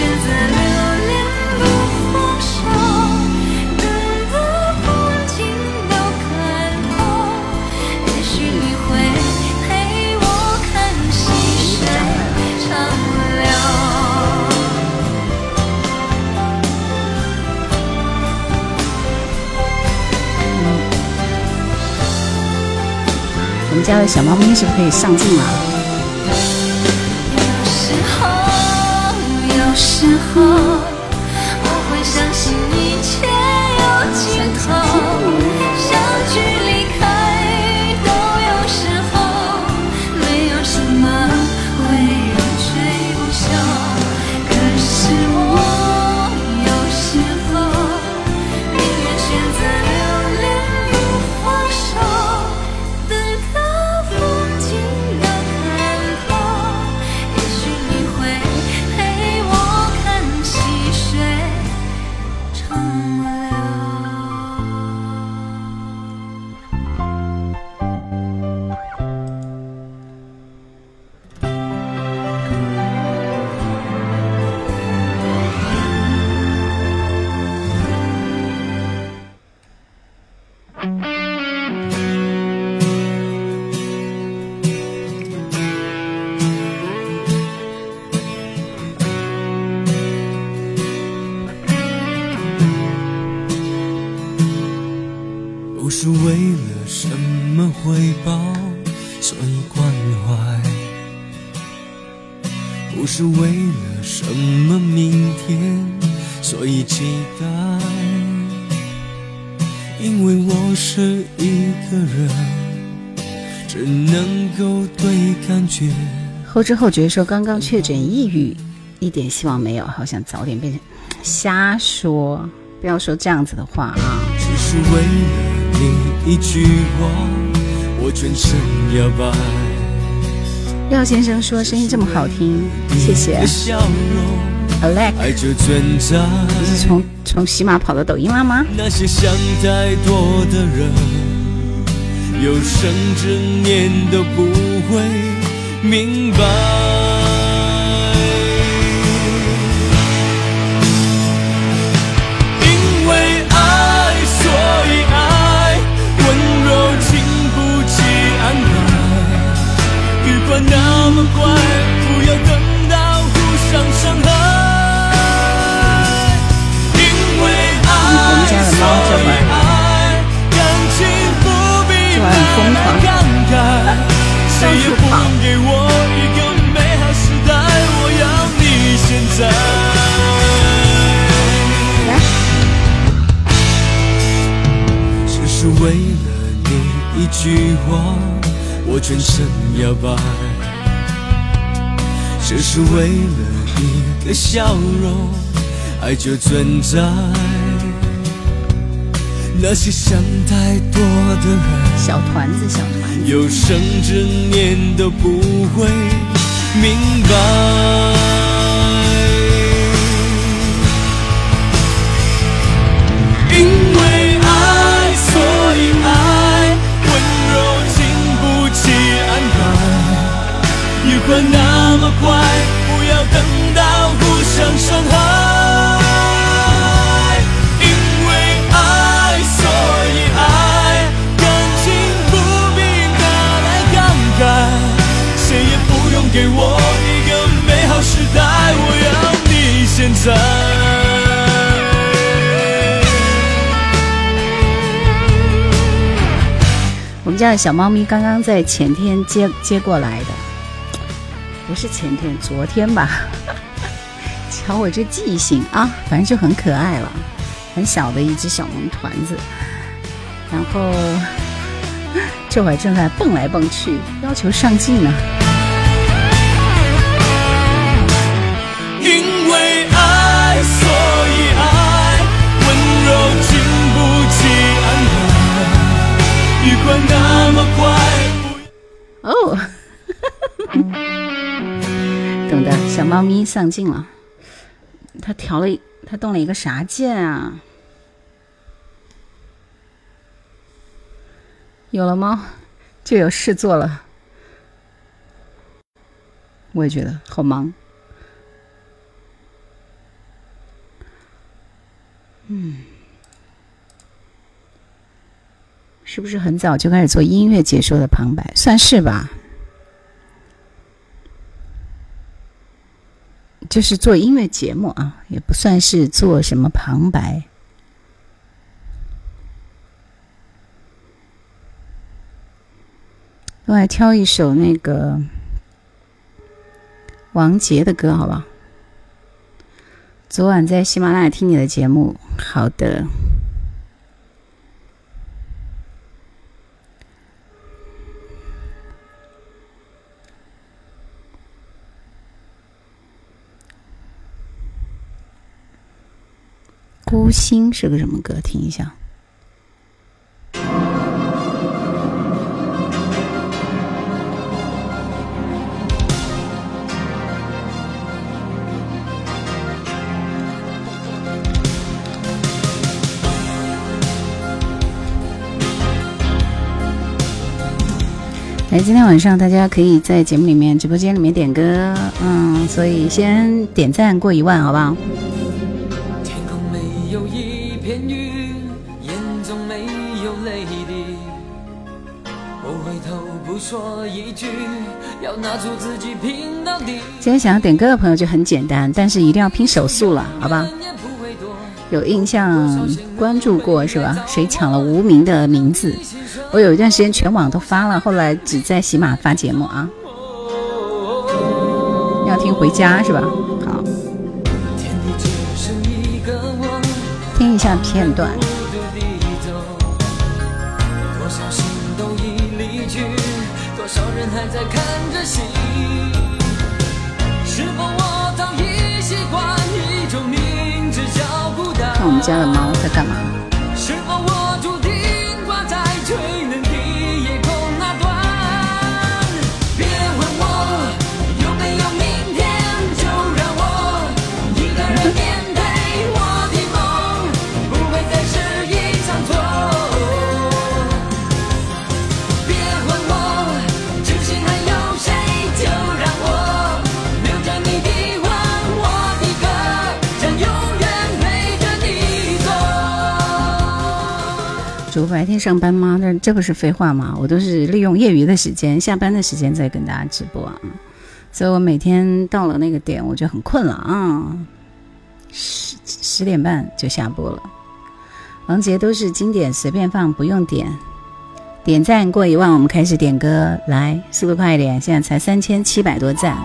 选择留恋不放手等到风景都看透也许你会陪我看细水长流。我们家的小猫咪是不是可以上镜了？时后知后觉说刚刚确诊抑郁，一点希望没有，好想早点变成。瞎说，不要说这样子的话啊！只是为了你一句话，我全身摇摆。廖先生说声音这么好听，谢谢，Alex。你是从从喜马跑到抖音了吗？那些想太多的人，有生之年都不会明白。因为爱，所以爱，温柔经不起安排。愉快那么快，不要等到互相伤害。因为我们家的猫这会儿爱，感情不必这会儿很疯狂谁也不能给我一个美好时代，我要你现在。只是为了你一句话，我全身摇摆。只是为了一个笑容，爱就存在。那些想太多的人，小团子，小团子，有生之年都不会明白。因为爱，所以爱，温柔经不起安排。愉快那么快，不要等到互相伤害。现在。我们家的小猫咪刚刚在前天接接过来的，不是前天，昨天吧。瞧我这记性啊，反正就很可爱了，很小的一只小萌团子，然后这会儿正在蹦来蹦去，要求上镜呢。愉快那么快。哦，懂的，小猫咪上镜了，它调了，它动了一个啥键啊？有了猫？就有事做了。我也觉得好忙。嗯是不是很早就开始做音乐解说的旁白？算是吧，就是做音乐节目啊，也不算是做什么旁白。我来挑一首那个王杰的歌，好不好？昨晚在喜马拉雅听你的节目，好的。孤星是个什么歌？听一下。哎，今天晚上大家可以在节目里面、直播间里面点歌，嗯，所以先点赞过一万，好不好？说一句，要拿出自己拼到底。今天想要点歌的朋友就很简单，但是一定要拼手速了，好吧？有印象关注过是吧？谁抢了无名的名字？我有一段时间全网都发了，后来只在喜马发节目啊。要听回家是吧？好，听一下片段。我们家的猫在干嘛？白天上班吗？那这不是废话吗？我都是利用业余的时间，下班的时间再跟大家直播啊。所以我每天到了那个点，我就很困了啊，十十点半就下播了。王杰都是经典，随便放，不用点。点赞过一万，我们开始点歌，来，速度快一点，现在才三千七百多赞。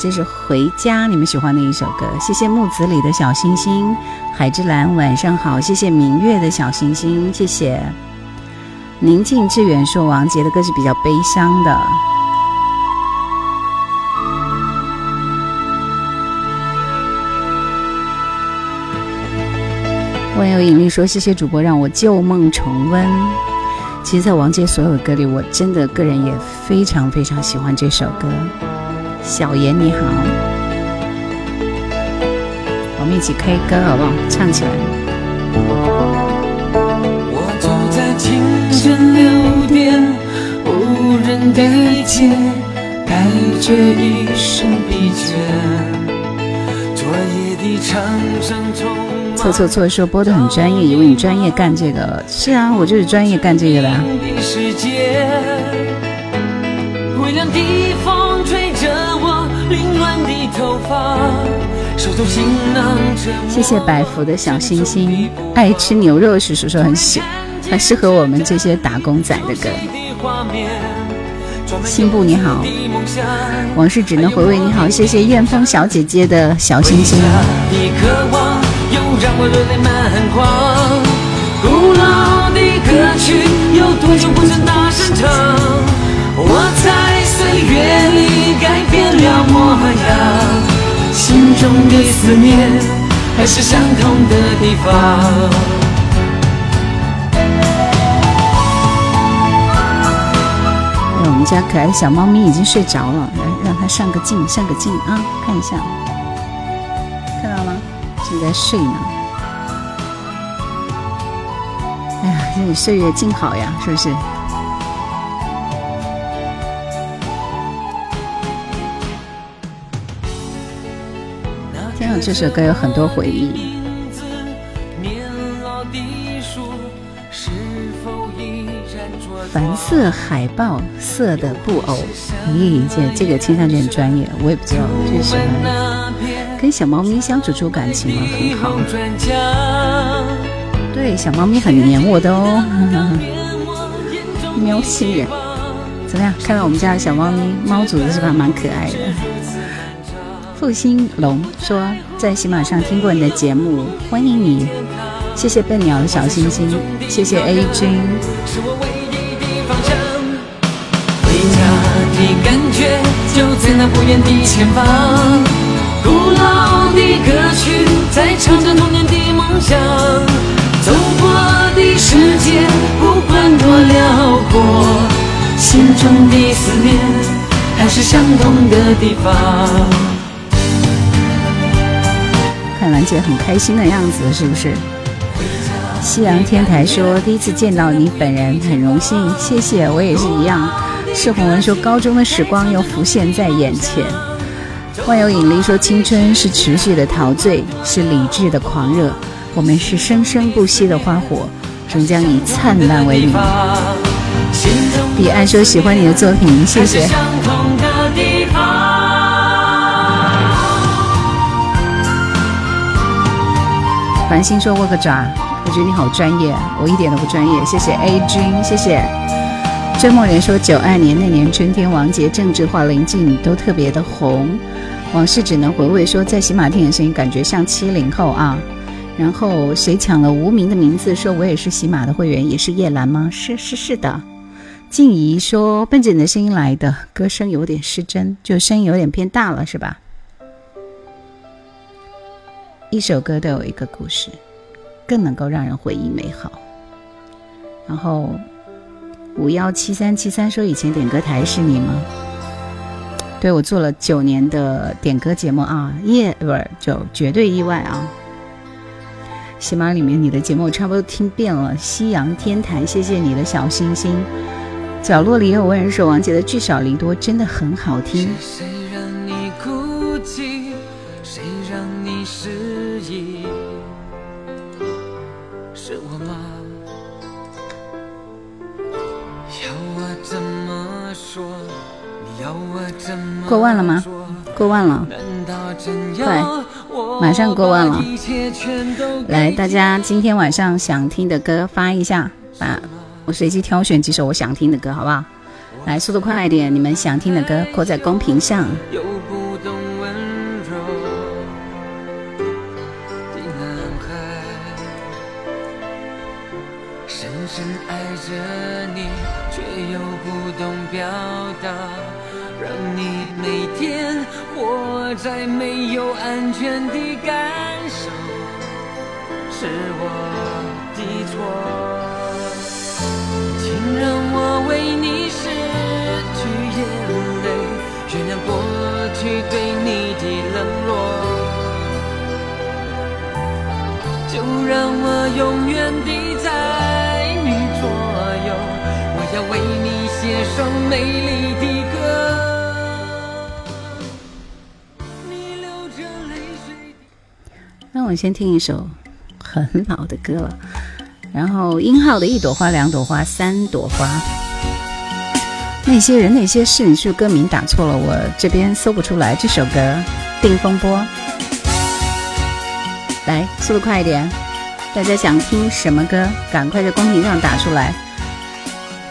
这是《回家》，你们喜欢的一首歌。谢谢木子里的小星星，海之蓝晚上好。谢谢明月的小星星，谢谢。宁静致远说王杰的歌是比较悲伤的。万有引力说：“谢谢主播让我旧梦重温。”其实，在王杰所有歌里，我真的个人也非常非常喜欢这首歌。小严你好，我们一起 K 歌好不好？唱起来。我走在清晨六点，无人对接，带着一身疲倦。昨夜的长声充满错错错说播的很专业，以为你专业干这个。是啊，我就是专业干这个的凌乱的头发，手中行囊着谢谢百福的小星星，爱吃牛肉叔叔很喜，很适合我们这些打工仔的歌。新布你好，往事只能回味你好，谢谢燕风小姐姐的小星星。的渴望又让我热泪满眶。古老的歌曲有多久不曾大声唱？了模样，心中的思念还是相同的地方。哎，我们家可爱的小猫咪已经睡着了，来让它上个镜，上个镜啊，看一下，看到了吗？正在睡呢。哎呀，这岁月静好呀，是不是？这首歌有很多回忆。蓝色海豹色的布偶，咦，这这个听上去很专业，我也不知道。最喜欢跟小猫咪相处出感情了，很好。对，小猫咪很黏我的哦。喵星人，怎么样？看到我们家的小猫咪，猫主子是不是蛮可爱的？复兴龙说在喜马上听过你的节目，欢迎你。谢谢笨鸟小星星，谢谢 A 君。回家的感觉就在那不远的前方，古老的歌曲在唱着童年的梦想，走过的世界不管多辽阔，心中的思念还是相同的地方。兰姐很开心的样子，是不是？夕阳天台说：“第一次见到你本人，很荣幸，谢谢。我也是一样。”释红文说：“高中的时光又浮现在眼前。”万有引力说：“青春是持续的陶醉，是理智的狂热。我们是生生不息的花火，终将以灿烂为名。”彼岸说：“喜欢你的作品，谢谢。”繁星说：“握个爪。”我觉得你好专业，我一点都不专业。谢谢 A 君，谢谢。追梦人说九二年那年春天，王杰、郑智化、林静都特别的红。往事只能回味说，在喜马听的声音感觉像七零后啊。然后谁抢了无名的名字？说我也是喜马的会员，也是叶兰吗？是是是的。静怡说奔着你的声音来的，歌声有点失真，就声音有点偏大了，是吧？一首歌都有一个故事。更能够让人回忆美好。然后五幺七三七三说：“以前点歌台是你吗？”对我做了九年的点歌节目啊，耶不是就绝对意外啊！喜马里面你的节目我差不多听遍了。夕阳天台，谢谢你的小星星。角落里有问人说：“王杰的聚少离多真的很好听。”过万了吗？过万了，快，马上过万了。来，大家今天晚上想听的歌发一下，把我随机挑选几首我想听的歌，好不好？来，速度快一点，你们想听的歌扣在公屏上。在没有安全的感受，是我的错，请让我为你拭去眼泪，原谅过去对你的冷落，就让我永远地在你左右，我要为你写首美丽的歌。那我先听一首很老的歌了，然后英浩的一朵花、两朵花、三朵花，那些人、那些事，你是不是歌名打错了？我这边搜不出来这首歌，《定风波》。来，速度快一点，大家想听什么歌？赶快在公屏上打出来，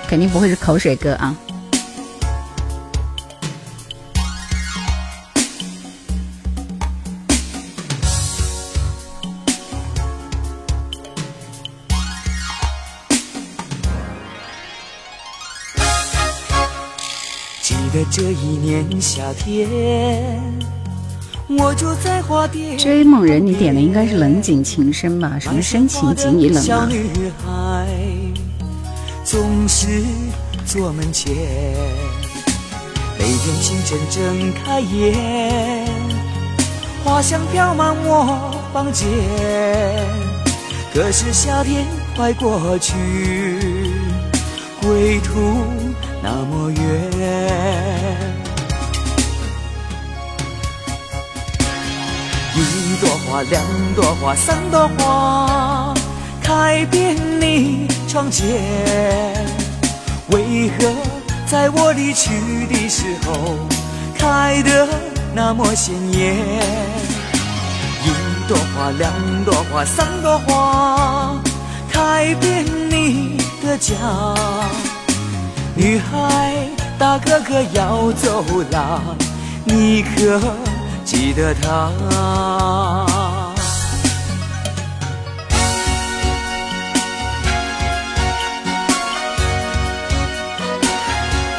肯定不会是口水歌啊。这一年夏天，我住在花店。追梦人，你点的应该是冷井情深吧？什么深情几你冷啊？总是坐门前，每天清晨睁开眼，花香飘满我房间。可是夏天快过去，归途。那么远，一朵花，两朵花，三朵花，开遍你窗前。为何在我离去的时候开得那么鲜艳？一朵花，两朵花，三朵花，开遍你的家。女孩，大哥哥要走了，你可记得他？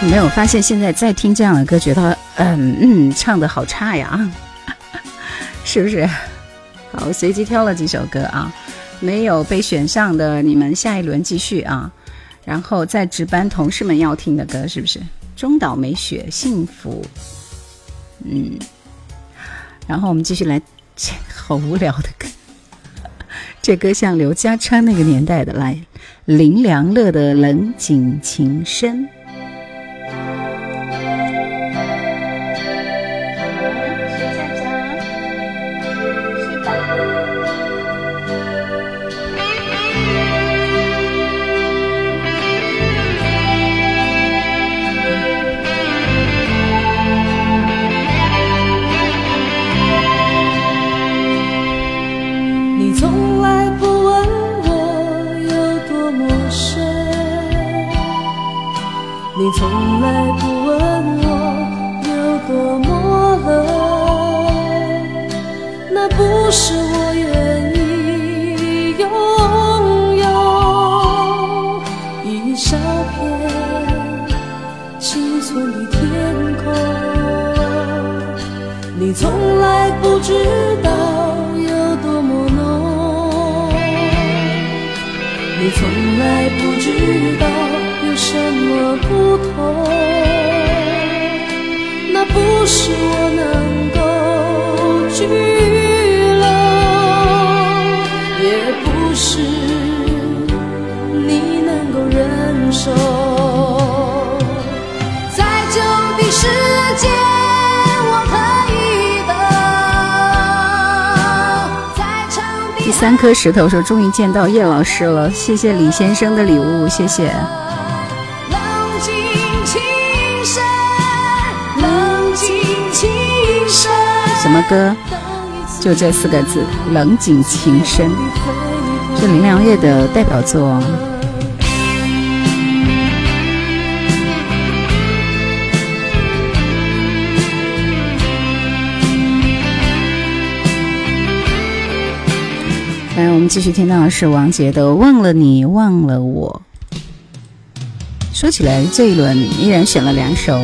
没有发现现在在听这样的歌，觉得嗯嗯唱的好差呀，是不是？好，随机挑了几首歌啊，没有被选上的你们下一轮继续啊。然后在值班同事们要听的歌是不是？中岛美雪幸福，嗯。然后我们继续来，好无聊的歌，这歌像刘家昌那个年代的，来林良乐的冷景情深。是我愿意拥有一小片青春的天空。你从来不知道有多么浓，你从来不知道有什么不同。那不是我。三颗石头说：“终于见到叶老师了，谢谢李先生的礼物，谢谢。”什么歌？就这四个字，《冷景情深》，是林良月的代表作。来，我们继续听到的是王杰的《忘了你，忘了我》。说起来，这一轮依然选了两首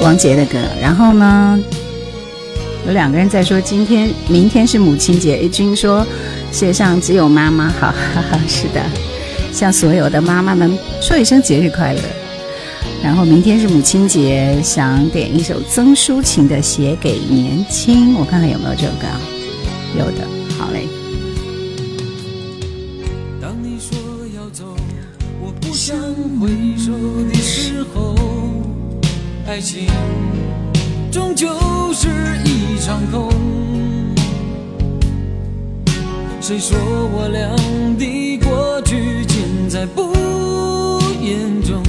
王杰的歌。然后呢，有两个人在说今天、明天是母亲节。A 君说：“世界上只有妈妈好。”哈哈，是的，向所有的妈妈们说一声节日快乐。然后明天是母亲节，想点一首曾淑琴的《写给年轻》，我看看有没有这首歌。有的，好嘞。当你说要走，我不想回首的时候，爱情终究是一场空。谁说我俩的过去尽在不言中？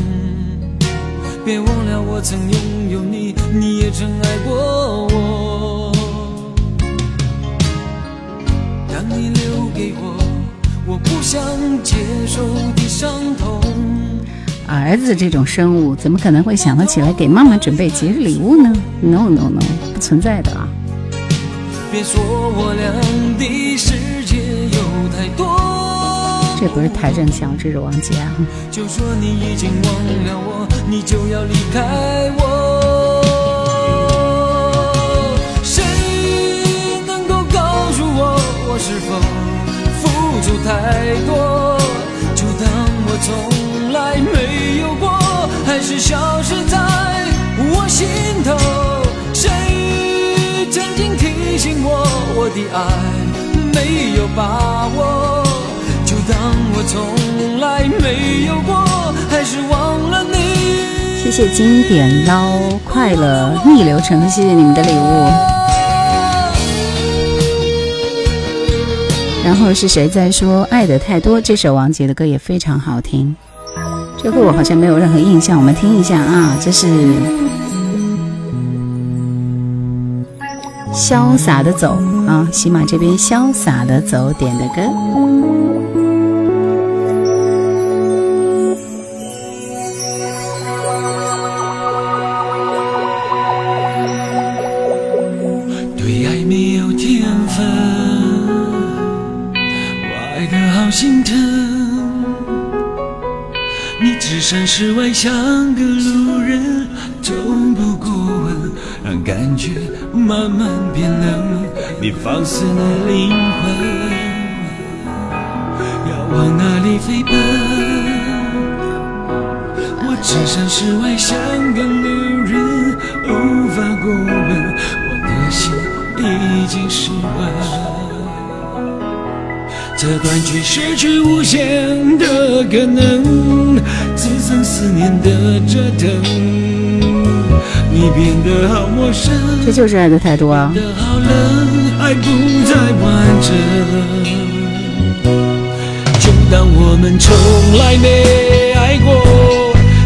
别忘了我曾拥有你，你也曾爱过我。给我我不想接受的伤痛。儿子这种生物，怎么可能会想得起来给妈妈准备节日礼物呢？No No No，不存在的啊！别说我俩的世界有太多。这不是邰正宵，这是王杰啊。就说你已经忘了我，你就要离开我。付出太多？就当我从来没有过，还是消失在我心头？谁曾经提醒我，我的爱没有把握？就当我从来没有过，还是忘了你？谢谢经典捞快乐逆流成，谢谢你们的礼物。然后是谁在说爱的太多？这首王杰的歌也非常好听。这个我好像没有任何印象，我们听一下啊，这是潇洒的走啊，喜马这边潇洒的走点的歌。放肆的灵魂，要往哪里飞奔？我置身事外像个路人，无法过问，我的心已经失温。这段距失去无限的可能，只剩思念的折腾。你变得好陌生，这就是爱的态度啊！变得好冷，爱不再完整。就当我们从来没爱过，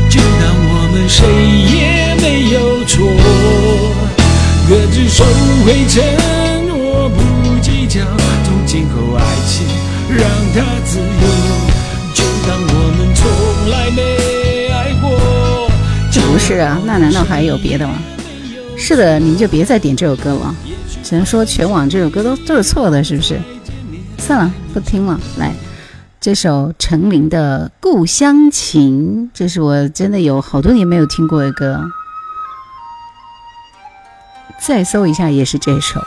就当我们谁也没有错，各自收回承诺，不计较，从今后爱情让它自由。就当我们从来没不是啊，那难道还有别的吗？是的，你就别再点这首歌了，只能说全网这首歌都都是错的，是不是？算了，不听了。来，这首陈琳的《故乡情》，这是我真的有好多年没有听过的歌，再搜一下也是这首。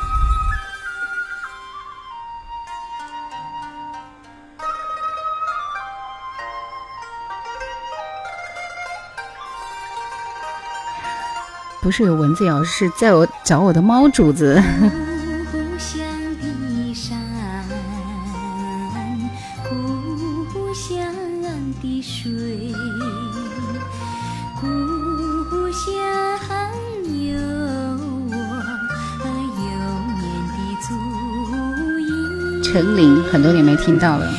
不是有蚊子咬，是在我找我的猫主子。故乡的山，故乡的水，故乡有我幼年的足印。陈琳很多年没听到了，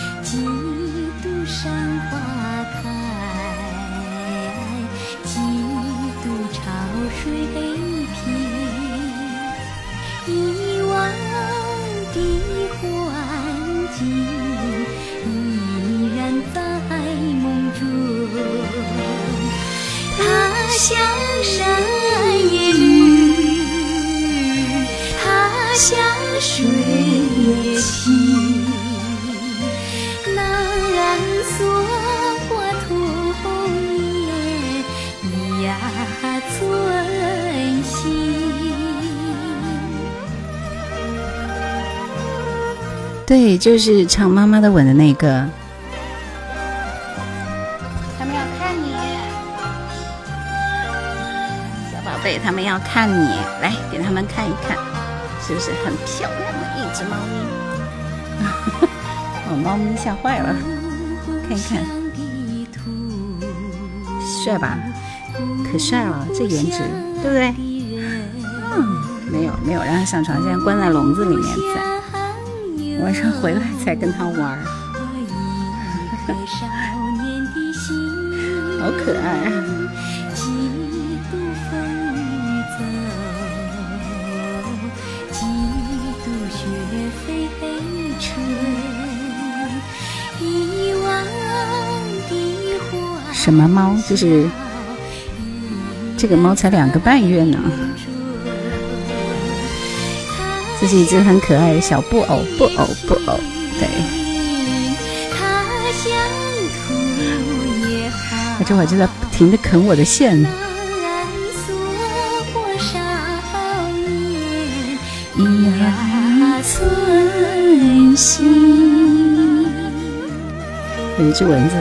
对，就是唱《妈妈的吻》的那个。他们要看你，小宝贝，他们要看你，来给他们看一看，是不是很漂亮的一只猫咪？把 猫咪吓坏了，看一看，帅吧？可帅了，这颜值，对不对？嗯，没有没有让它上床，现在关在笼子里面在。晚上回来才跟他玩儿，好可爱啊！几度风雨走，几度雪飞春，遗忘的花。什么猫？就是这个猫才两个半月呢。这是一只很可爱的小布偶，布偶，布偶，对。他乡土也好，它这会儿就在不停的啃我的线。呀存心。有一只蚊子。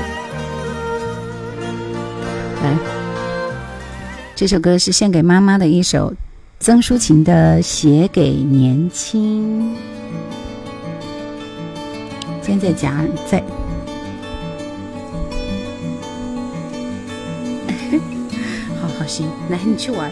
来，这首歌是献给妈妈的一首曾淑琴的《写给年轻》。现在夹在，好好行，来你去玩，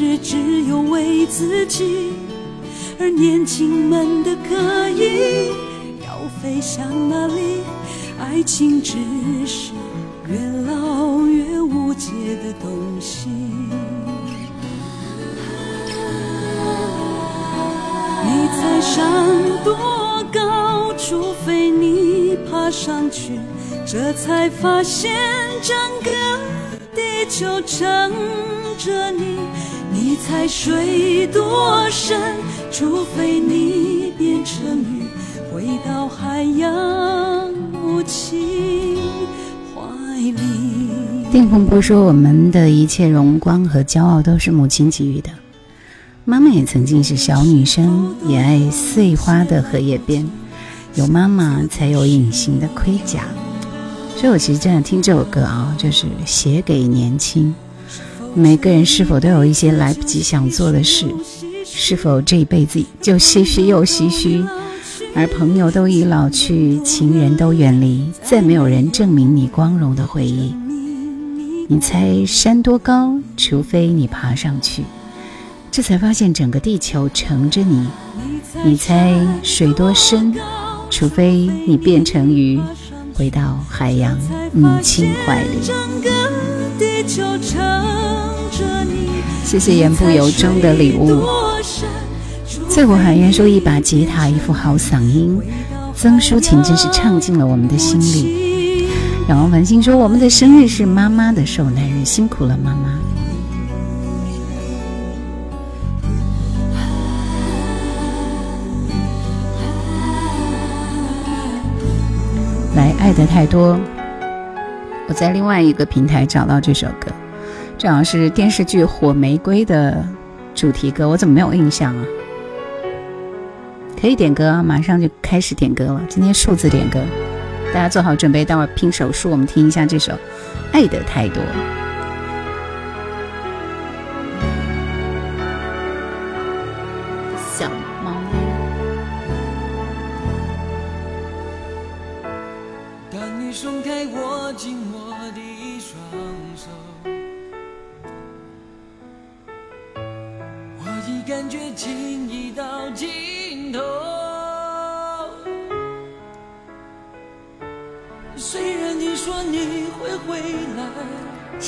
是只有为自己，而年轻们的歌艺要飞向哪里？爱情只是越老越无解的东西。你猜山多高？除非你爬上去，这才发现整个地球撑着你。你猜水多深？除非你变成鱼，回到海洋母亲怀里。电风波说：“我们的一切荣光和骄傲都是母亲给予的。妈妈也曾经是小女生，也爱碎花的荷叶边，有妈妈才有隐形的盔甲。所以我其实真的听这首歌啊，就是写给年轻。每个人是否都有一些来不及想做的事？是否这一辈子就唏嘘又唏嘘？而朋友都已老去，情人都远离，再没有人证明你光荣的回忆。你猜山多高？除非你爬上去，这才发现整个地球乘着你。你猜水多深？除非你变成鱼，回到海洋母亲怀里。整个地球撑着。谢谢言不由衷的礼物。翠湖海燕说：“一把吉他，一副好嗓音，曾淑琴真是唱进了我们的心里。”然后繁星说：“我们的生日是妈妈的寿男日，辛苦了妈妈。”来，爱的太多。我在另外一个平台找到这首歌，正好是电视剧《火玫瑰》的主题歌，我怎么没有印象啊？可以点歌，马上就开始点歌了。今天数字点歌，大家做好准备，待会儿拼手速，我们听一下这首《爱的太多》。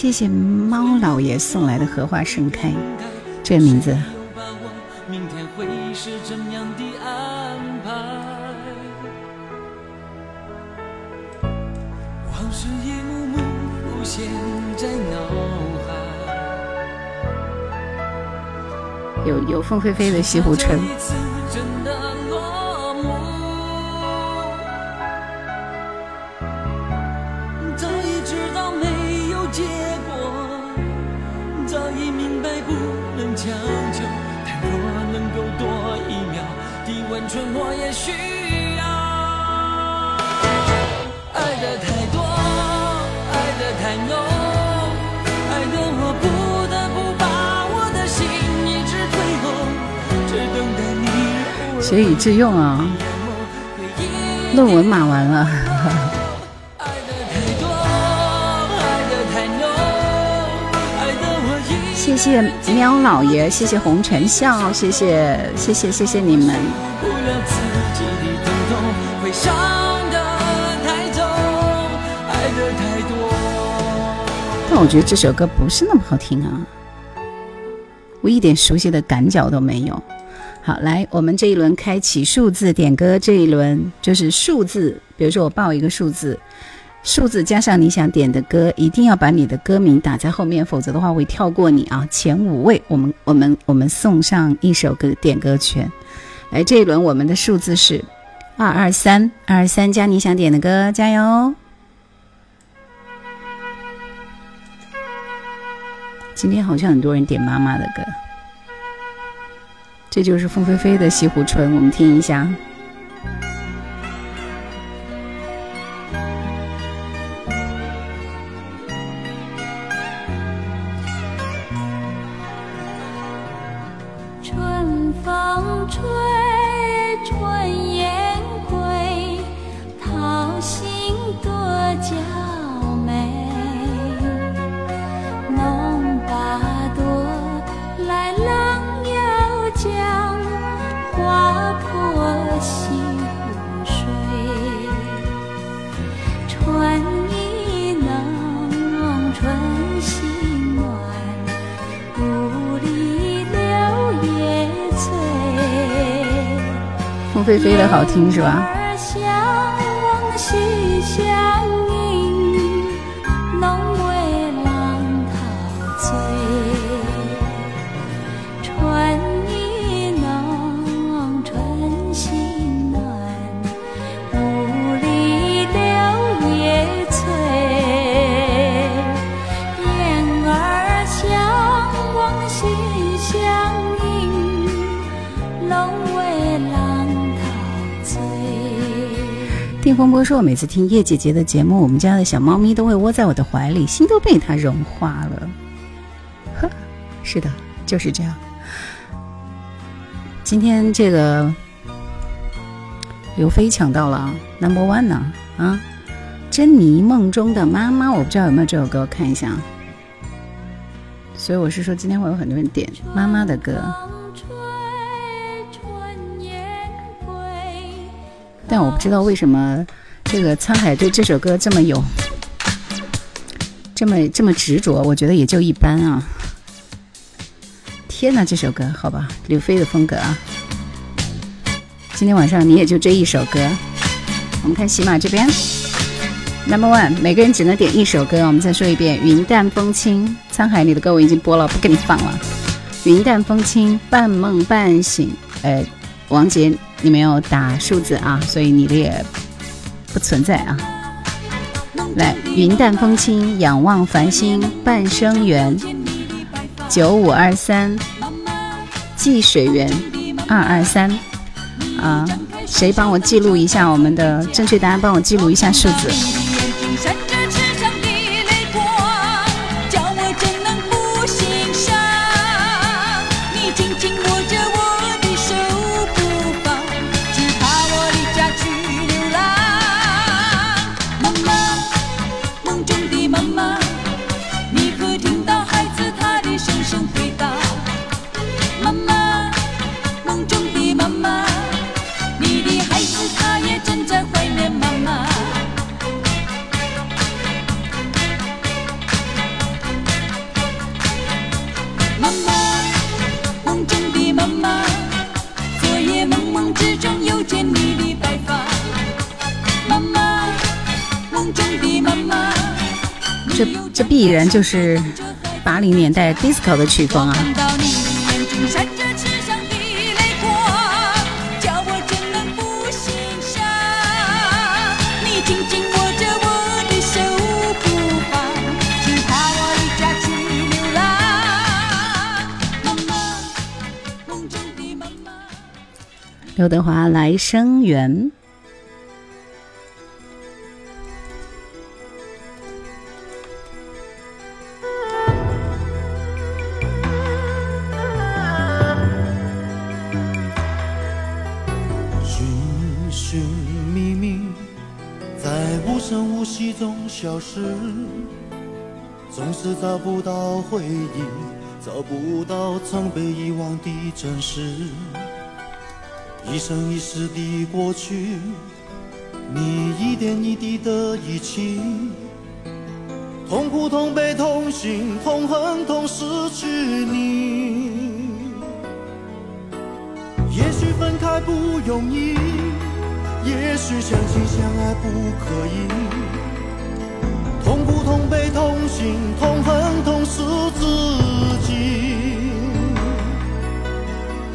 谢谢猫老爷送来的荷花盛开，这个名字明天会是怎样的安排？往事一幕幕浮现在脑海。有有凤飞飞的西湖春学以致用啊！论文码完了，谢谢喵老爷，谢谢红尘笑，谢谢谢谢谢谢你们。不了自己的痛，会伤得太重，爱的太多。但我觉得这首歌不是那么好听啊，我一点熟悉的感脚都没有。好，来，我们这一轮开启数字点歌，这一轮就是数字，比如说我报一个数字，数字加上你想点的歌，一定要把你的歌名打在后面，否则的话会跳过你啊。前五位，我们我们我们送上一首歌点歌权。来，这一轮我们的数字是二二三二二三加你想点的歌，加油！今天好像很多人点妈妈的歌，这就是凤飞飞的《西湖春》，我们听一下。菲菲的好听是吧？风波说，我每次听叶姐姐的节目，我们家的小猫咪都会窝在我的怀里，心都被它融化了。呵，是的，就是这样。今天这个刘飞抢到了 number one 呢，啊，珍妮梦中的妈妈，我不知道有没有这首歌，我看一下。所以我是说，今天会有很多人点妈妈的歌。但我不知道为什么这个沧海对这首歌这么有，这么这么执着，我觉得也就一般啊。天哪，这首歌好吧，刘飞的风格啊。今天晚上你也就这一首歌。我们看喜马这边，Number One，每个人只能点一首歌。我们再说一遍，《云淡风轻》，沧海你的歌我已经播了，不给你放了。云淡风轻，半梦半醒，呃，王杰。你没有打数字啊，所以你的也不存在啊。来，云淡风轻，仰望繁星，半生缘，九五二三，寄水源，二二三，啊，谁帮我记录一下我们的正确答案？帮我记录一下数字。必然就是八零年代 disco 的曲风啊！刘德华《来生缘》。找不到回忆，找不到曾被遗忘的真实。一生一世的过去，你一点一滴的遗弃，痛苦、痛悲、痛心、痛恨、痛失去你。也许分开不容易，也许相亲相爱不可以。痛苦、痛悲、痛心，痛恨痛死自己。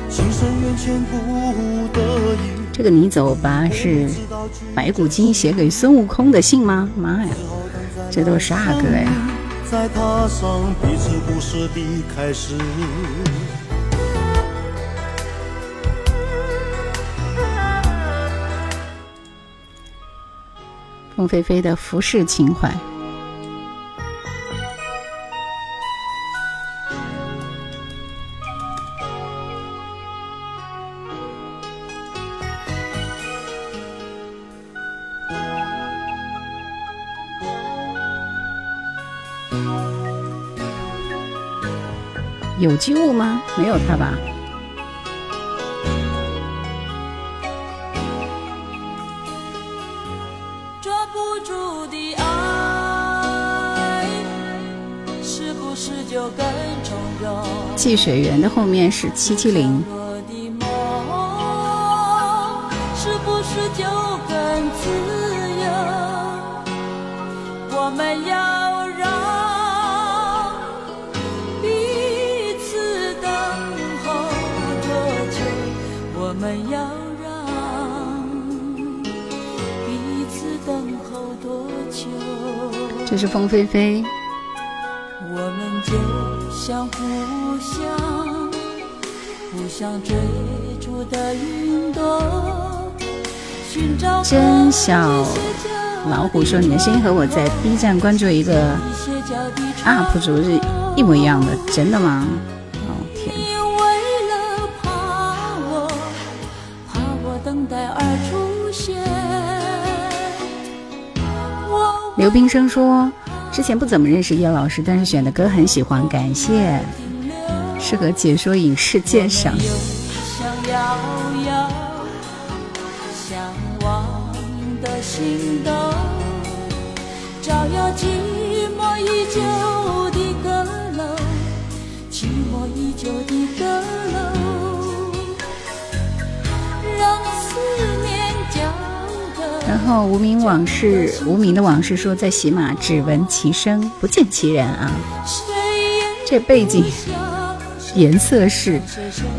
情深缘浅不得已。这个你走吧是白骨精写给孙悟空的信吗？妈呀，这都是啥歌呀？再踏上彼此故事的开始。凤飞飞的《浮世情怀》。有机物吗？没有它吧？抓不住的爱，是不是就更从容？寄水源的后面是七七零。是凤飞飞。我们就像互相互相追逐的云朵，寻找真小老虎说：“你的声音和我在 B 站关注一个 UP 主是一模一样的，真的吗？”刘冰生说：“之前不怎么认识叶老师，但是选的歌很喜欢，感谢，适合解说影视鉴赏。遥遥向往的心动，照耀寂寞已久的阁楼，寂寞已久的阁楼，然后无名往事，无名的往事说在喜马只闻其声不见其人啊，这背景颜色是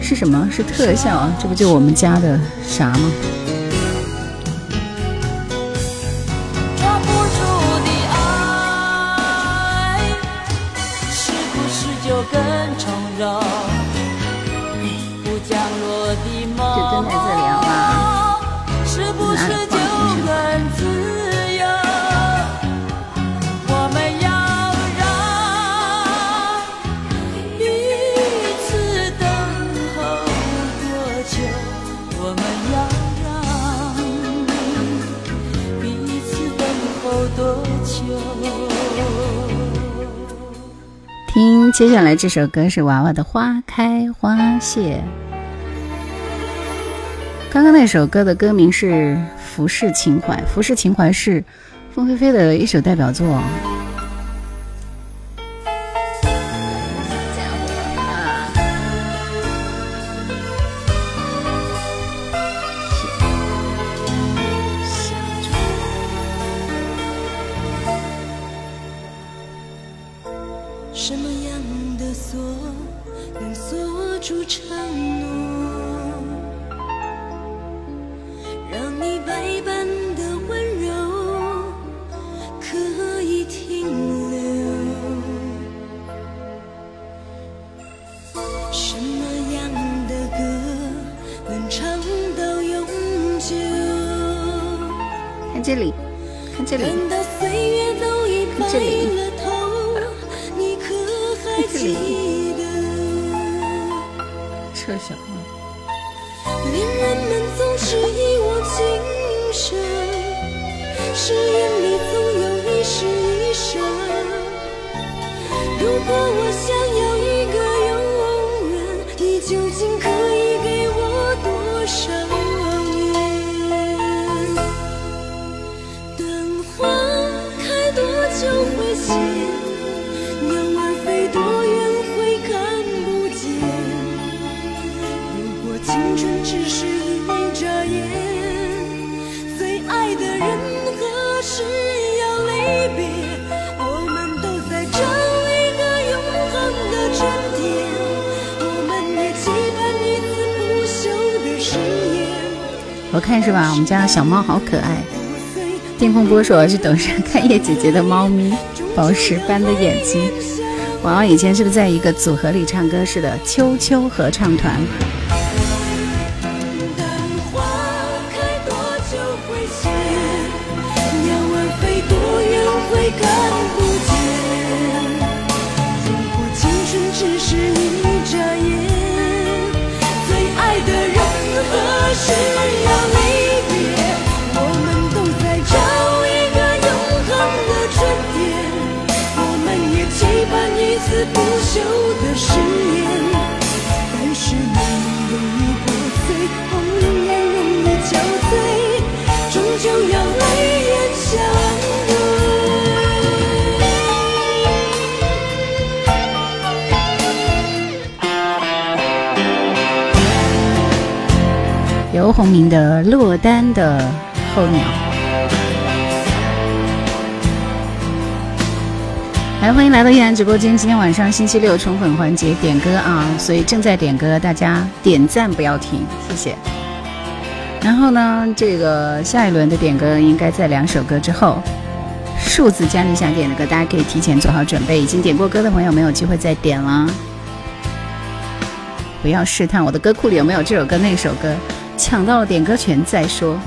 是什么？是特效啊？这不就我们家的啥吗？接下来这首歌是娃娃的《花开花谢》。刚刚那首歌的歌名是《浮世情怀》，《浮世情怀》是凤飞飞的一首代表作。什么样的锁能锁住承诺？让你百般的温柔可以停留。什么样的歌能唱到永久？看这里，看这里，等到岁月都已白这里记得？撤销啊！恋人们总是一往情深，誓言里总有一世一生。如果我想我看是吧？我们家的小猫好可爱。电风波说是等山看叶姐姐的猫咪，宝石般的眼睛。娃娃以前是不是在一个组合里唱歌？似的，秋秋合唱团。的候鸟，来欢迎来到依然直播间。今天晚上星期六宠粉环节点歌啊，所以正在点歌，大家点赞不要停，谢谢。然后呢，这个下一轮的点歌应该在两首歌之后。数字加你想点的歌，大家可以提前做好准备。已经点过歌的朋友没有机会再点了，不要试探我的歌库里有没有这首歌那首歌。抢到了点歌权再说。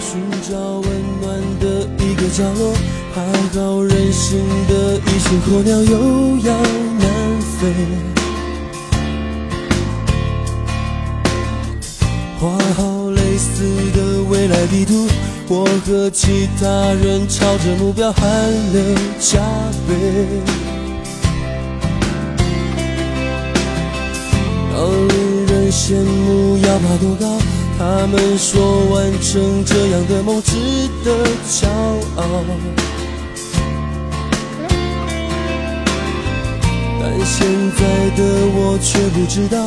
寻找温暖的一个角落，还好人性的一群候鸟又要南飞，画好类似的未来地图，我和其他人朝着目标汗流浃背。羡慕要爬多高？他们说完成这样的梦值得骄傲，但现在的我却不知道，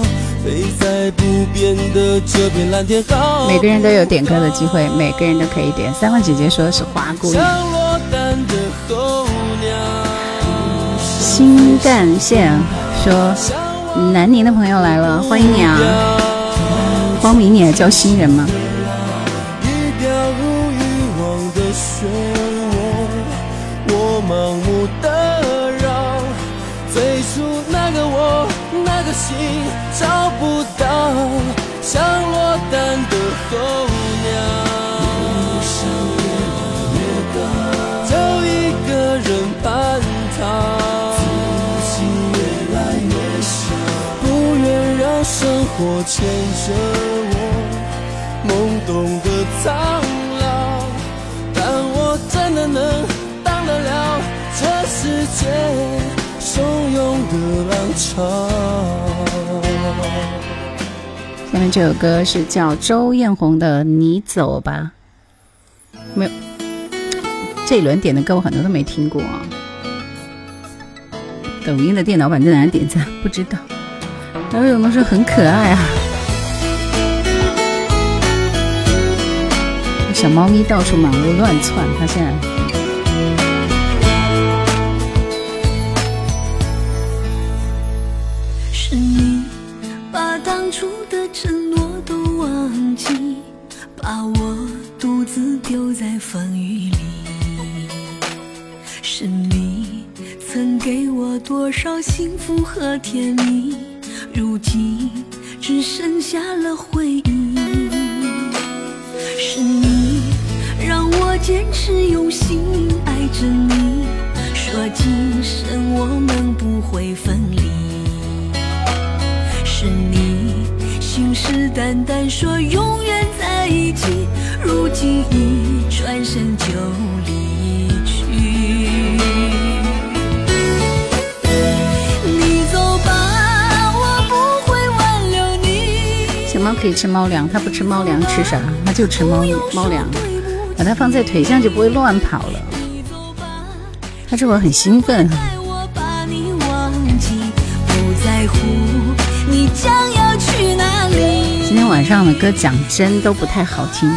飞在不变的这片蓝天好。每个人都有点歌的机会，每个人都可以点。三位姐姐说是花姑娘。新干线说。南宁的朋友来了，欢迎你啊！光明，你还叫新人吗？我盲目的绕，最初那个我，那个心找不到，像落单的猴生活牵着我懵懂的苍老，但我真的能当得了这世界汹涌的浪潮。下面这首歌是叫周艳红的《你走吧》，没有这一轮点的歌我很多都没听过啊。抖音的电脑版在哪点赞？不知道。还有人说很可爱啊，小猫咪到处满屋乱窜，它现在。是你把当初的承诺都忘记，把我独自丢在风雨里。是你曾给我多少幸福和甜蜜。如今只剩下了回忆，是你让我坚持用心爱着你，说今生我们不会分离。是你信誓旦旦说永远在一起，如今一转身就可以吃猫粮，它不吃猫粮，吃啥？它就吃猫猫粮，把它放在腿上就不会乱跑了。它这会很兴奋。今天晚上的歌讲真都不太好听。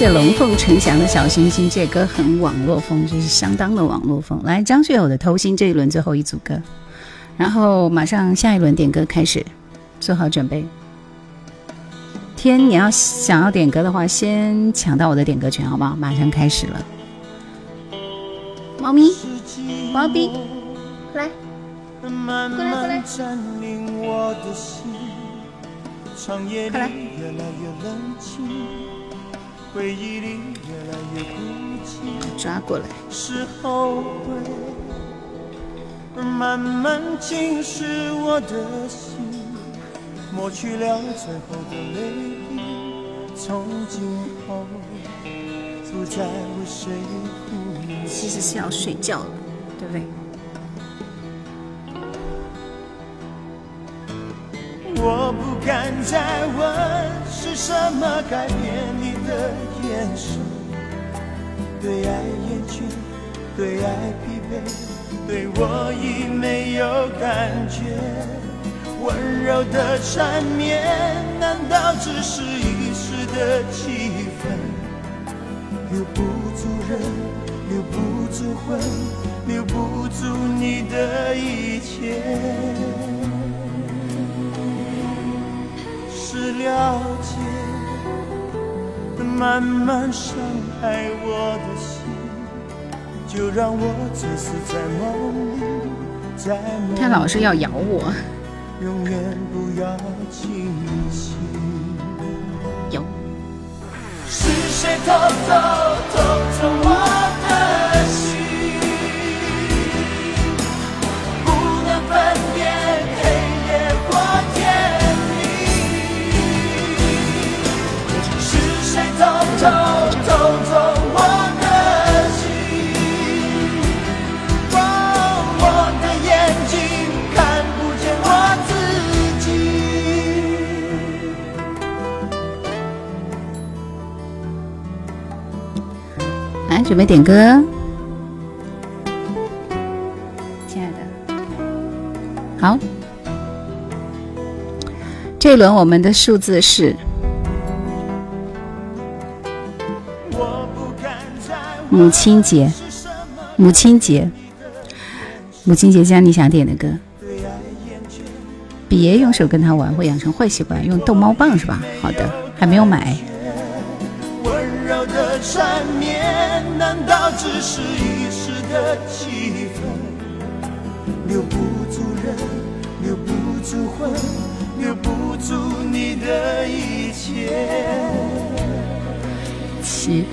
谢龙凤呈祥的小星星，这歌很网络风，这是相当的网络风。来，张学友的《偷心》这一轮最后一组歌，然后马上下一轮点歌开始，做好准备。天，你要想要点歌的话，先抢到我的点歌权，好不好？马上开始了。猫咪，猫咪，来，慢过来过来快来越来越冷清，回忆里越来越孤寂，抓过来。是后悔，慢慢侵蚀我的心，抹去了最后的泪滴，从今后不再为谁哭泣。其实是要睡觉了，对不对？我不敢再问是什么改变你的眼神，对爱厌倦，对爱疲惫，对我已没有感觉。温柔的缠绵，难道只是一时的气氛？留不住人，留不住魂，留不住你的一切。是了解，慢慢伤害我的心，就让我醉死在梦里，在梦里他老是要咬我，永远不要清醒。咬。是谁偷偷偷走我的心？准备点歌，亲爱的。好，这一轮我们的数字是母亲节，母亲节，母亲节将你想点的歌。别用手跟他玩，会养成坏习惯。用逗猫棒是吧？好的，还没有买。温柔的缠绵，难道只是一时的气氛？留不住人，留不住魂，留不住你的一切。七，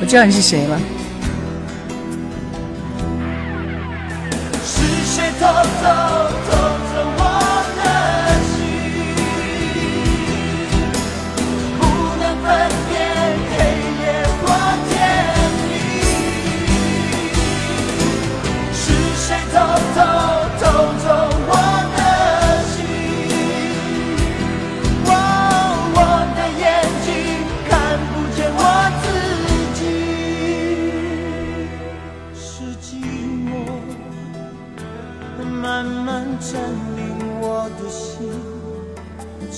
我知道你是谁了。是谁偷偷偷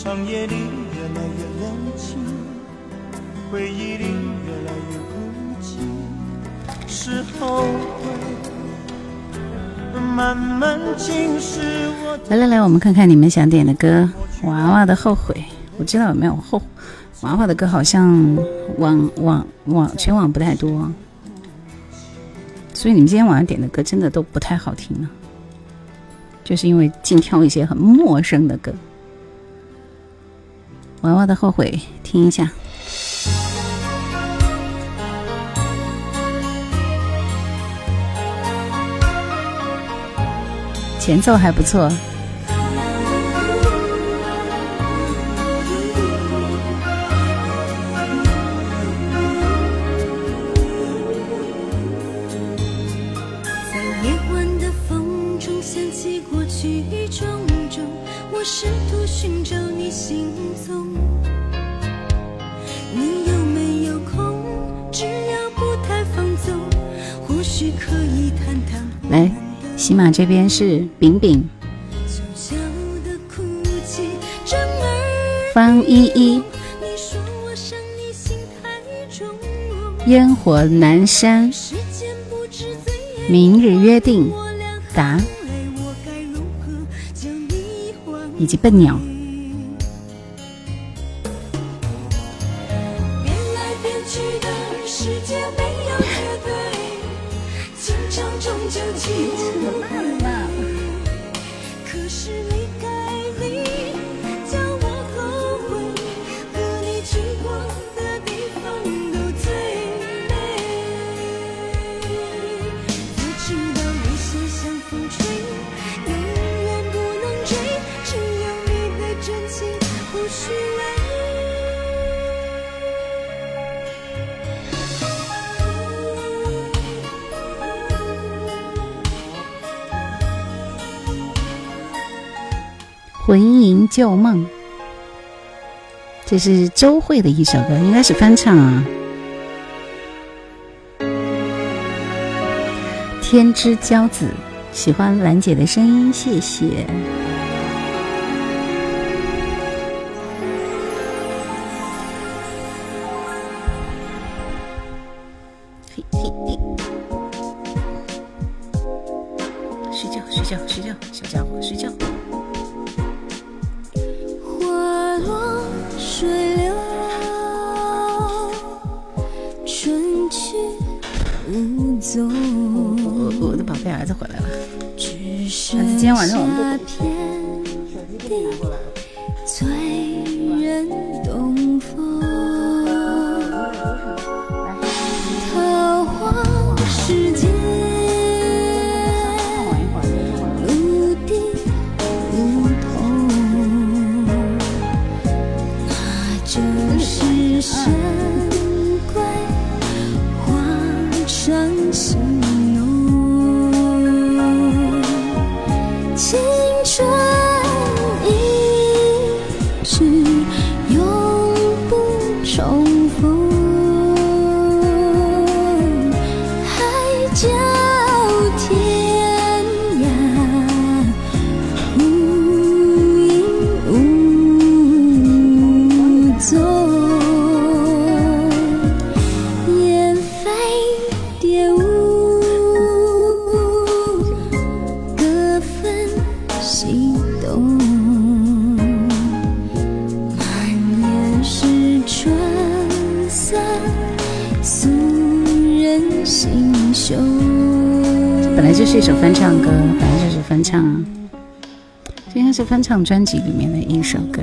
长夜里越来越冷清，回忆里越来越孤寂，是后悔，来来来，我们看看你们想点的歌。娃娃的后悔，我知道有没有后？娃娃的歌好像网网网全网不太多，所以你们今天晚上点的歌真的都不太好听呢。就是因为尽挑一些很陌生的歌。娃娃的后悔，听一下。前奏还不错，喜马这边是饼饼、方依依，烟火南山，明日约定，答，以及笨鸟。旧梦，这是周蕙的一首歌，应该是翻唱啊。天之骄子，喜欢兰姐的声音，谢谢。来就是翻唱啊，这应该是翻唱专辑里面的一首歌。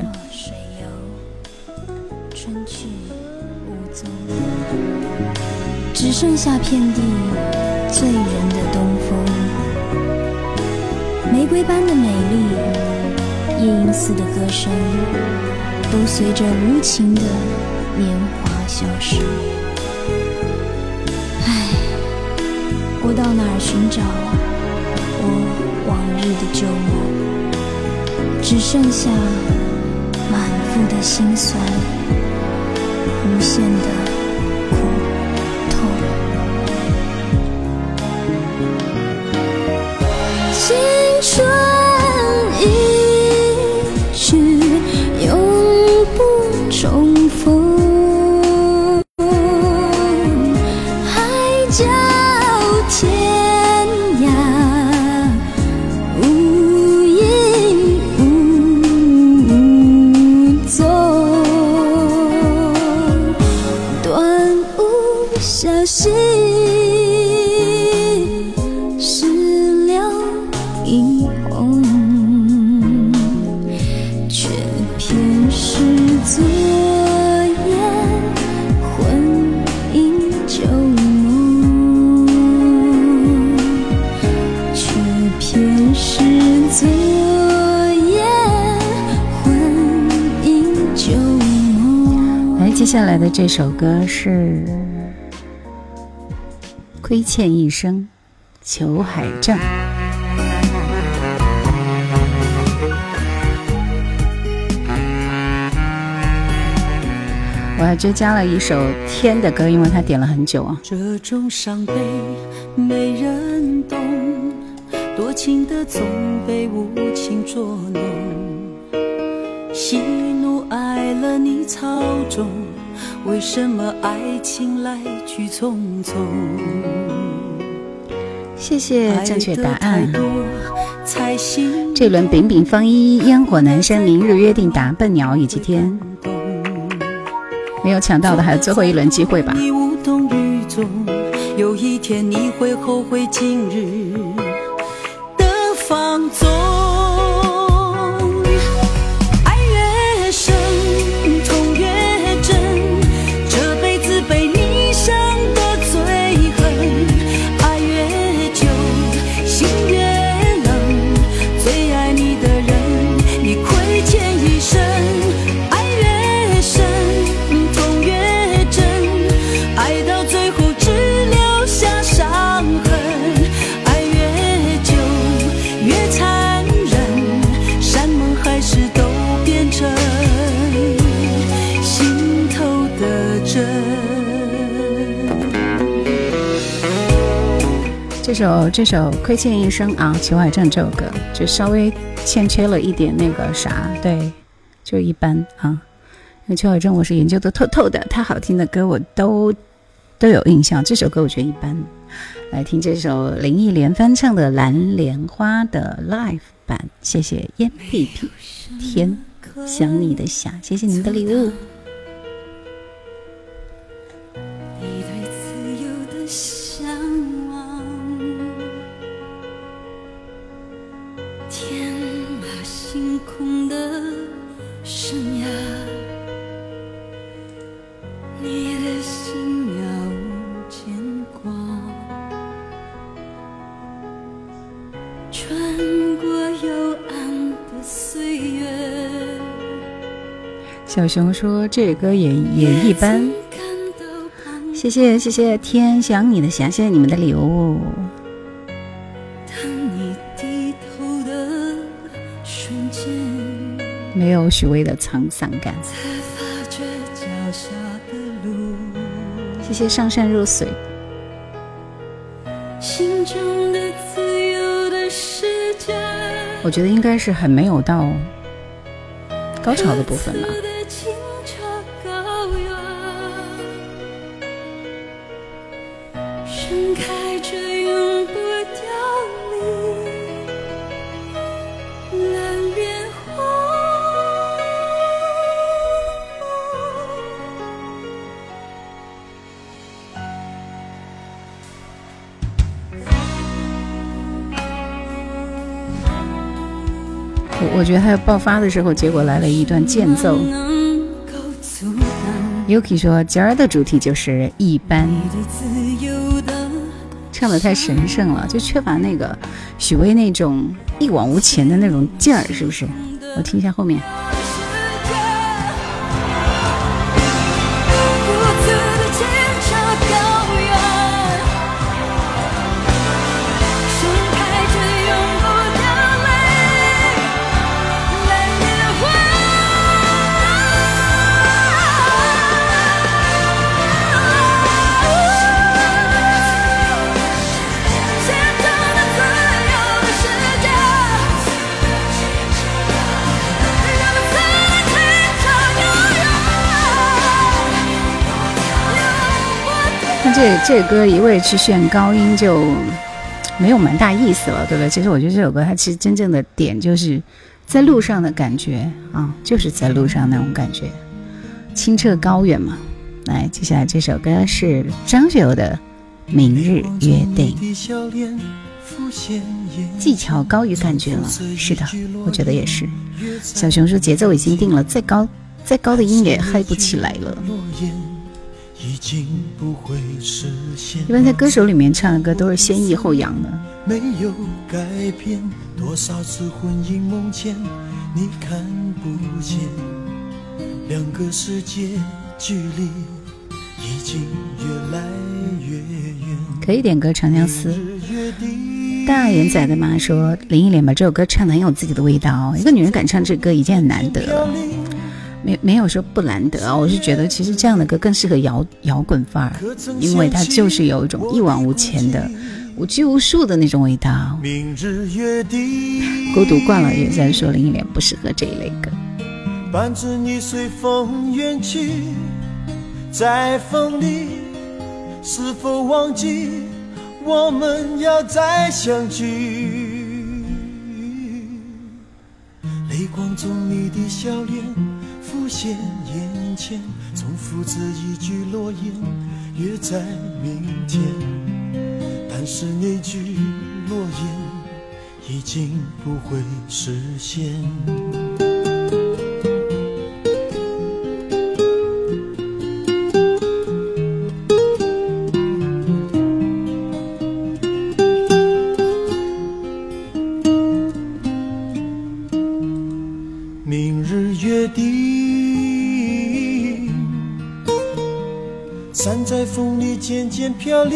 春去无踪，只剩下遍地醉人的东风。玫瑰般的美丽，夜莺似的歌声，都随着无情的年华消失。唉，我到哪儿寻找旧梦？只剩下满腹的心酸，首歌是《亏欠一生》，裘海正。我还追加了一首天的歌，因为他点了很久啊。这种伤悲没人懂，多情的总被无情捉弄。喜怒哀乐你操纵，为什么爱情来去匆匆？谢谢正确答案。这轮饼饼方一烟火南山明日约定答笨鸟以及天，没有抢到的还有最后一轮机会吧。有一天你会后悔今日首这首《亏欠一生》啊，《裘海正》这首歌就稍微欠缺了一点那个啥，对，就一般啊。因为裘海正我是研究的透透的，他好听的歌我都都有印象，这首歌我觉得一般。来听这首林忆莲翻唱的《蓝莲花》的 live 版，谢谢烟屁屁天想你的想，谢谢您的礼物。小熊说这歌也也一般。谢谢谢谢天想你的想，谢谢你们的礼物。没有许巍的沧桑感。谢谢上善若水。心中的自由的世界，我觉得应该是很没有到高潮的部分吧觉得还要爆发的时候，结果来了一段间奏。Yuki 说今儿的主题就是一般，唱的太神圣了，就缺乏那个许巍那种一往无前的那种劲儿，是不是？我听一下后面。这这歌一味去炫高音就没有蛮大意思了，对不对？其实我觉得这首歌它其实真正的点就是在路上的感觉啊，就是在路上那种感觉，清澈高远嘛。来，接下来这首歌是张学友的《明日约定》，技巧高于感觉了。是的，我觉得也是。小熊说节奏已经定了，再高再高的音也嗨不起来了。已经不会实现一般在歌手里面唱的歌都是先抑后扬的。没有改变，多少次婚姻梦见你看不见，两个世界距离已经越来越远。可以点歌《长相思》。大眼仔的妈说林忆莲把这首歌唱得很有自己的味道，一个女人敢唱这歌已经很难得了，没没有说不难得啊。我是觉得其实这样的歌更适合摇摇滚范儿，因为它就是有一种一往无前的、无拘无束的那种味道。明日约定，孤独惯了也在说林忆莲不适合这一类歌。伴着你随风远去，在风里，是否忘记我们要再相聚？泪光中你的笑脸浮现眼前，重复着一句诺言，约在明天。但是那句诺言已经不会实现。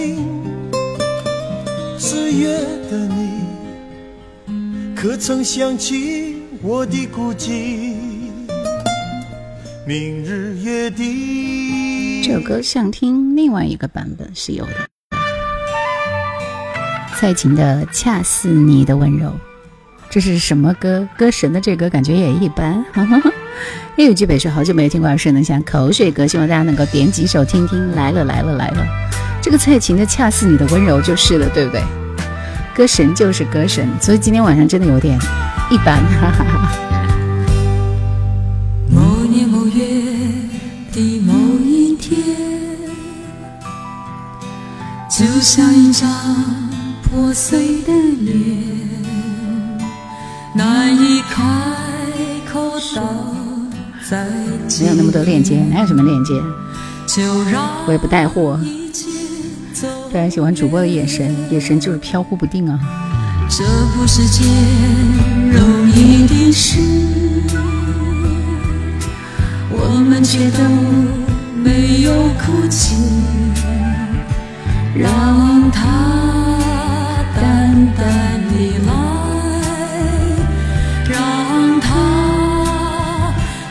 渐飘零。十月的你，可曾想起我的孤寂？明日约定。这首歌想听另外一个版本是有的，蔡琴的《恰似你的温柔》，这是什么歌？歌神的这歌感觉也一般。也有句北说好久没有听过耳熟能详口水歌，希望大家能够点几首听听。来了来了来了，这个蔡琴的《恰似你的温柔》就是了，对不对？歌神就是歌神，所以今天晚上真的有点一般，哈哈哈。某年某月的某一天，就像一张破碎的脸，难以开口道再见。没有那么多链接，哪有什么链接？就让我也不带货。一切走非常喜欢主播的眼神，眼神就是飘忽不定啊。这不是件容易的事，我们却都没有哭泣，让它淡淡地来，让它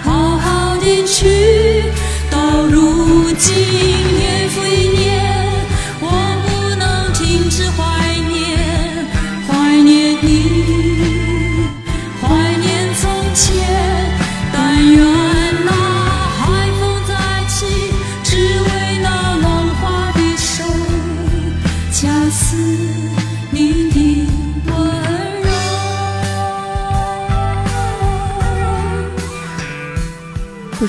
好好的去，到如今年复一年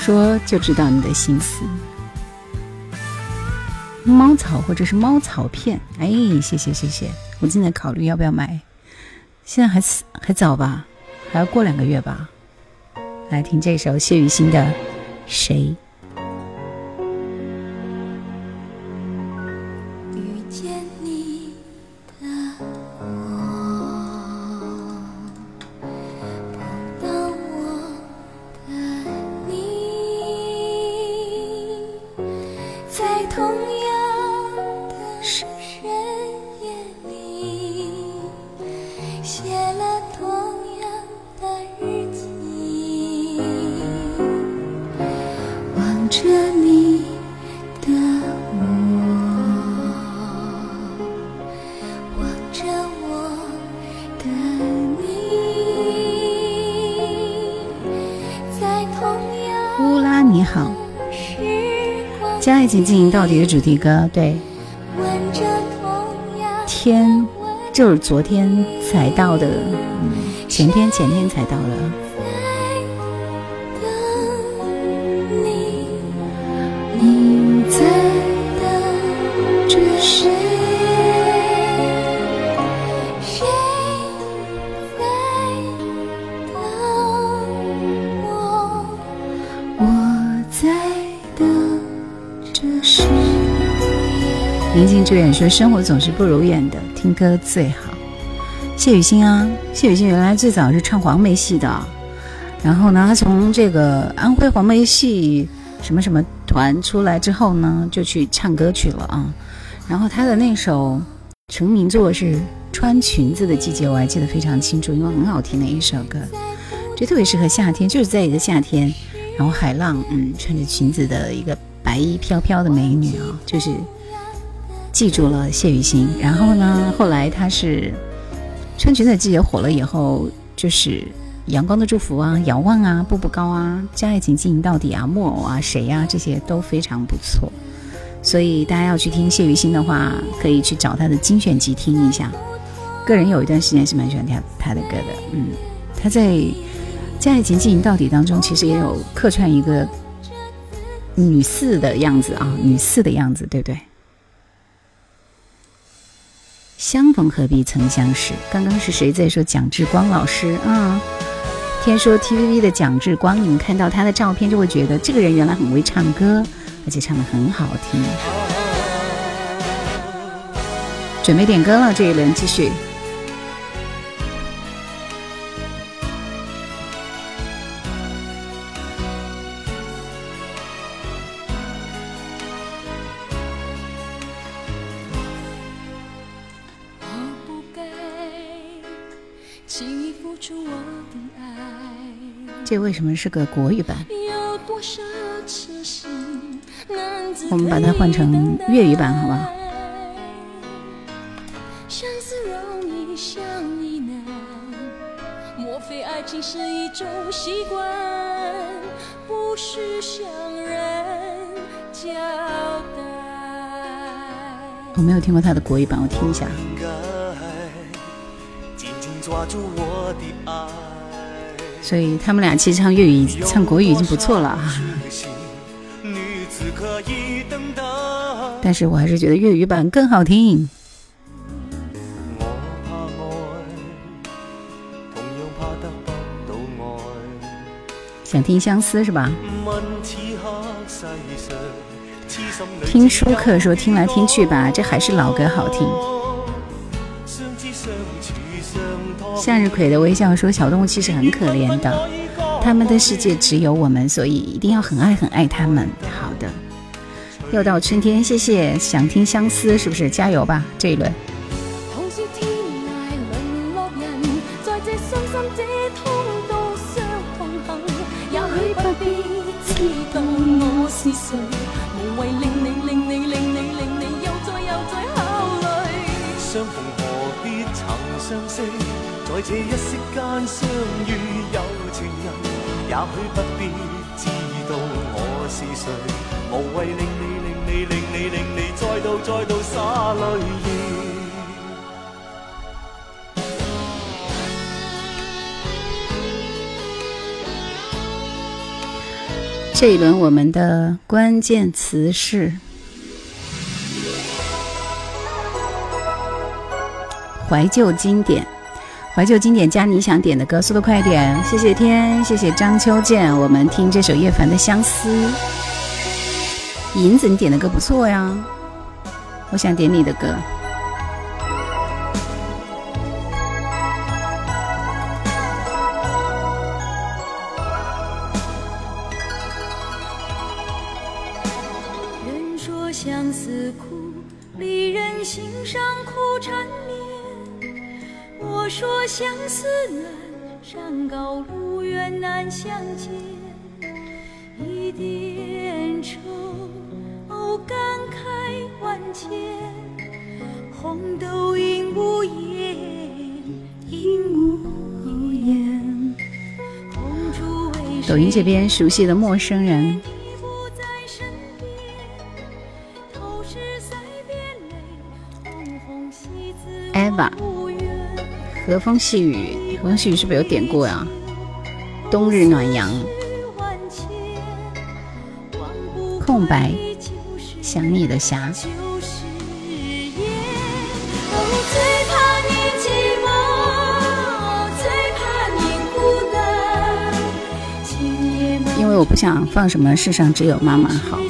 说就知道你的心思。猫草或者是猫草片，哎，谢谢谢谢，我正在考虑要不要买，现在还还早吧，还要过两个月吧。来听这首谢雨欣的《谁》。到底》的主题歌，对，天就是昨天才到的，前天前天才到的。说：“生活总是不如愿的，听歌最好。”谢雨欣啊，谢雨欣原来最早是唱黄梅戏的，然后呢，她从这个安徽黄梅戏什么什么团出来之后呢，就去唱歌去了啊。然后她的那首成名作是《穿裙子的季节》，我还记得非常清楚，因为很好听的一首歌，就特别适合夏天，就是在一个夏天，然后海浪，嗯，穿着裙子的一个白衣飘飘的美女啊，就是。记住了谢雨欣，然后呢，后来她是穿裙子的季节火了以后，就是阳光的祝福啊，遥望啊，步步高啊，将爱情进行到底啊，木偶啊，谁呀、这些都非常不错。所以大家要去听谢雨欣的话，可以去找他的精选集听一下。个人有一段时间是蛮喜欢听他的歌的，嗯，他在《将爱情进行到底》当中，其实也有客串一个女四的样子啊，女四的样子，对不对？相逢何必曾相识。刚刚是谁在说蒋志光老师啊？听说 TVB 的蒋志光，你们看到他的照片就会觉得这个人原来很会唱歌，而且唱的很好听。准备点歌了，这一轮继续。为什么是个国语版？有多少痴心难自我们把它换成粤语版好不好？相思容易相依难，莫非爱情是一种习惯，不是向人交代？我没有听过他的国语版，我听一下。紧紧抓住我的爱。所以他们俩其实唱粤语、唱国语已经不错了啊。但是我还是觉得粤语版更好听。想听相思是吧？听，舒克说听来听去吧，这还是老歌好听。向日葵的微笑说：“小动物其实很可怜的，他们的世界只有我们，所以一定要很爱很爱他们。”好的，又到春天，谢谢。想听相思是不是？加油吧，这一輪。好似天涯淪落人，在這傷心這通道上同行，也許不必知道我是誰，無謂令你令你令你令你又再又再考慮。相逢何必曾相識，在这一息间相遇有情人，也许不必知道我是谁，无谓令你令你令你令你再度再度灑淚意。這一轮我们的关键词是怀旧经典，怀旧经典加你想点的歌，速度快点！谢谢天，谢谢张秋健，我们听这首叶凡的《相思》。银子，你点的歌不错呀，我想点你的歌。相思难，山高路远难相见。一点愁，哦感慨万千。红豆应无言，应无言。红烛为谁抖音這邊熟悉的陌生人，和风细雨，和风细雨是不是有点过呀？冬日暖阳，空白想你的霞。因为我不想放什么世上只有妈妈好。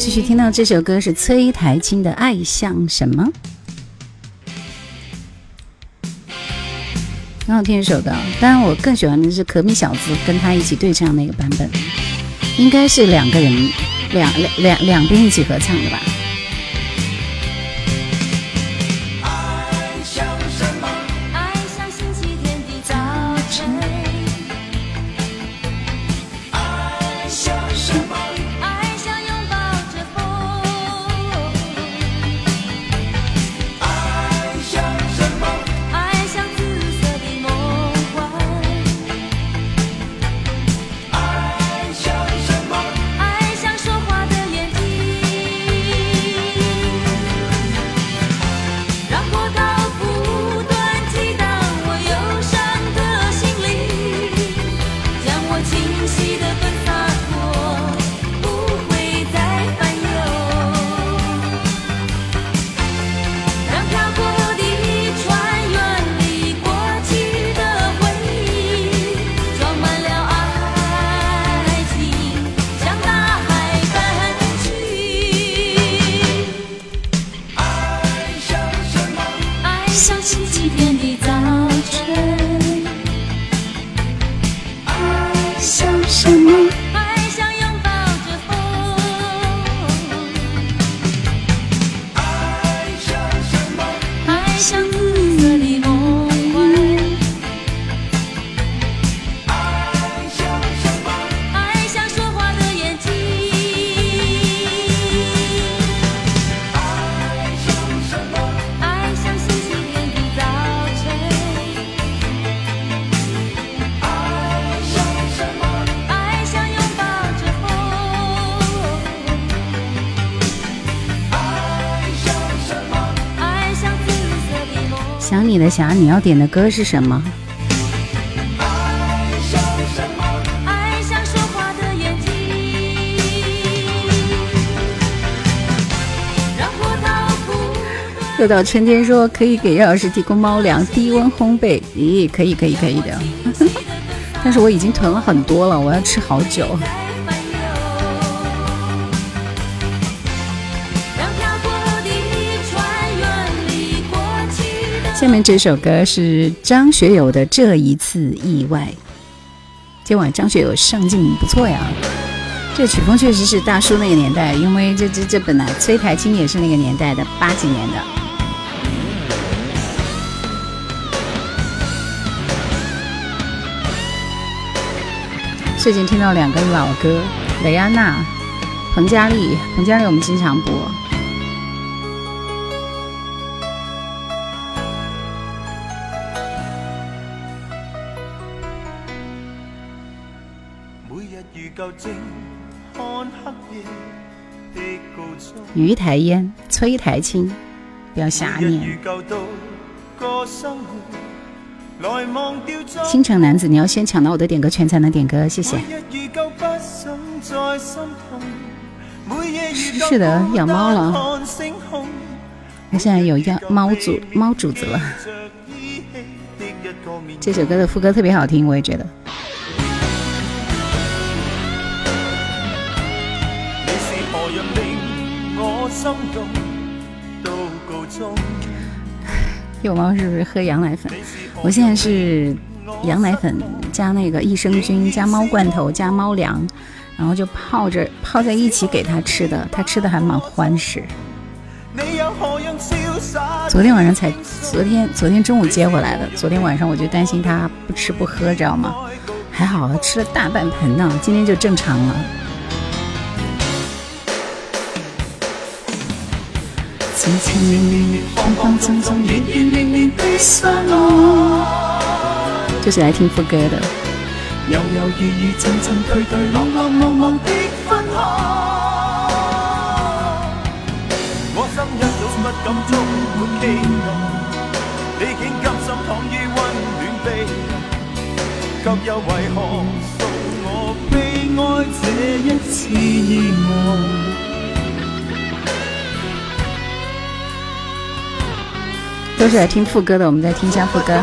继续听到这首歌是崔台青的《爱像什么》，很好听一首歌。当然，我更喜欢的是可米小子跟他一起对唱那个版本，应该是两个人两两两两边一起合唱的吧。霞你，要点的歌是什么？说话的眼睛。让波涛不断。又到春天说可以给叶老师提供猫粮，低温烘焙。咦，可以可以可以的，但是我已经囤了很多了，我要吃好久。下面这首歌是张学友的《这一次意外》。今晚张学友上镜不错呀，这曲风确实是大叔那个年代，因为这这这本来崔台青也是那个年代的，八几年的。最近听到两个老歌，蕾安娜、彭佳丽，彭佳丽我们经常播。于台烟、崔台青，不要瞎念。如舊度過生活，來忘掉昨星城男子，你要先抢到我的点歌权才能点歌，謝謝。每日如舊不想再心痛，每夜如舊是是的养猫了看星空那現在有养猫主猫主子了。着依稀的一個面這首歌的副歌特别好听，我也觉得。心動到告終？幼猫是不是喝羊奶粉？我现在是羊奶粉加那个益生菌加猫罐头加猫粮，然后就泡着泡在一起给它吃的，它吃的還蠻歡實。你又何樣瀟灑？昨天晚上才，昨天昨天中午接回来的，昨天晚上我就担心它不吃不喝，知道吗？还好吃了大半盆呢，今天就正常了。輕輕慌慌張張，遠遠遠遠的相愛，就是來聽副歌的。猶猶豫豫，陣陣退退，浪浪茫茫的分開。我心一早不敢充滿期待，你竟甘心躺於溫暖被卻又為何送我悲哀這一次意外？都是来听副歌的，我们再听一下副歌。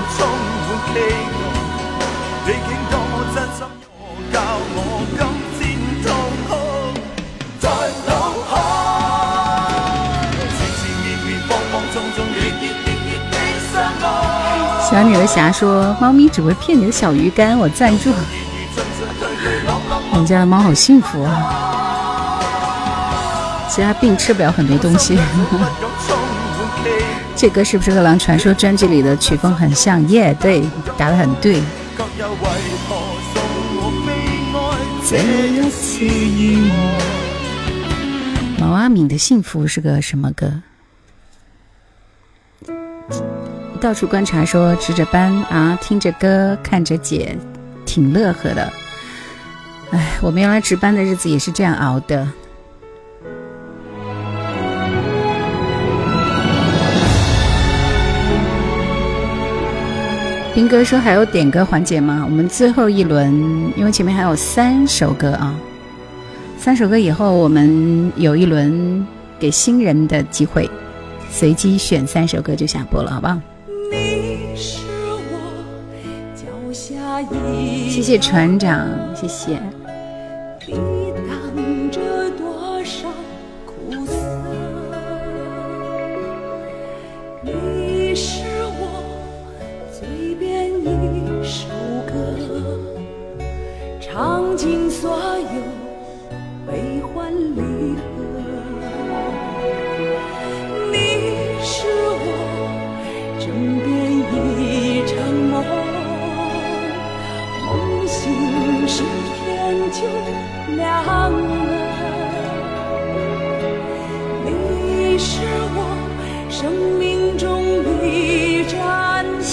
小女的侠说，猫咪只会骗你的小鱼干，我赞助。我们家的猫好幸福啊，其他病吃不了很多东西。这歌是不是和《狼传说》专辑里的曲风很像？耶，对，答的很对。毛阿敏的幸福是个什么歌？到处观察说值着班啊，听着歌，看着姐，挺乐呵的。哎，我们原来值班的日子也是这样熬的。兵哥说还有点歌环节吗？我们最后一轮，因为前面还有三首歌啊，三首歌以后我们有一轮给新人的机会，随机选三首歌就下播了，好不好？谢谢船长，谢谢。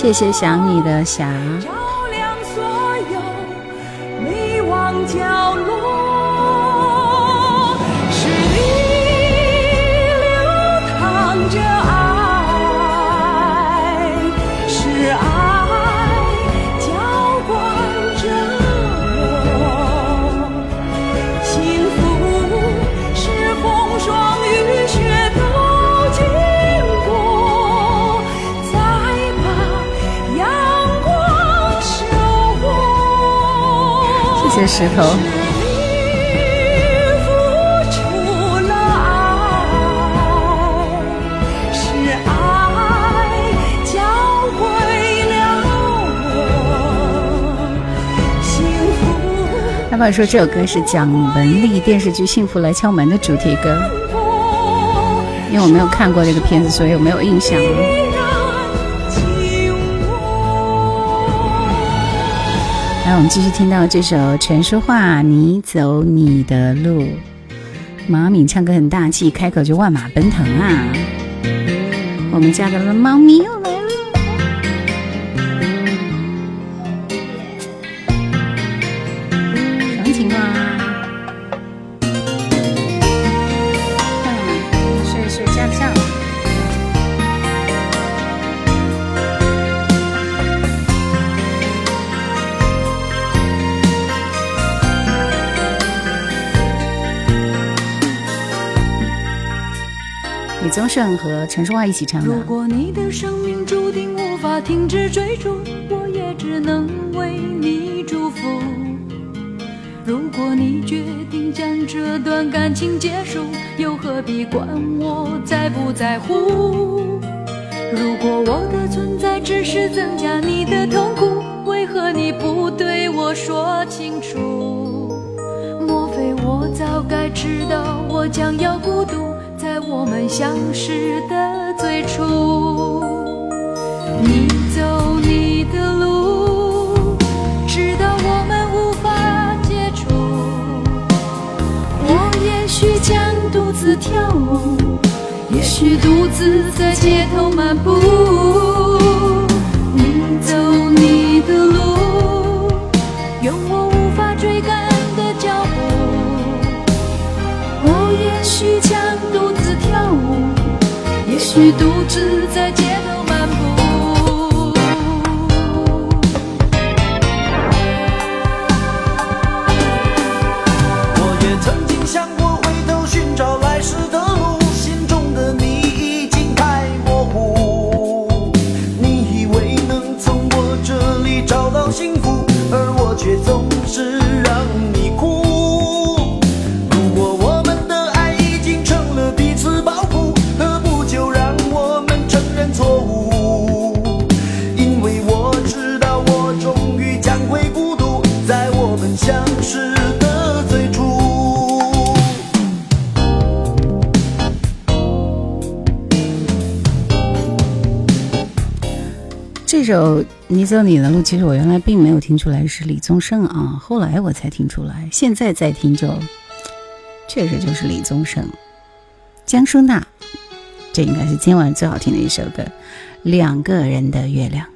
谢谢想你的霞。石头。爸爸说这首歌是蒋雯丽电视剧《幸福来敲门》的主题歌，因为我没有看过这个片子，所以我没有印象。来，我们继续听到这首陈淑桦《你走你的路》。毛敏唱歌很大气，开口就万马奔腾啊！我们家的猫咪又来了。什么情况啊？宗盛和陈淑桦一起唱的。如果你的生命注定无法停止追逐，我也只能为你祝福。如果你决定将这段感情结束，又何必管我在不在乎？如果我的存在只是增加你的痛苦，为何你不对我说清楚？莫非我早该知道我将要孤独？我们相识的最初，你走你的路，直到我们无法接触。我也许将独自跳舞，也许独自在街头漫步。许独自在街《走你的路》，其实我原来并没有听出来是李宗盛啊，后来我才听出来，现在再听就确实就是李宗盛。江淑娜，这应该是今晚最好听的一首歌，《两个人的月亮》。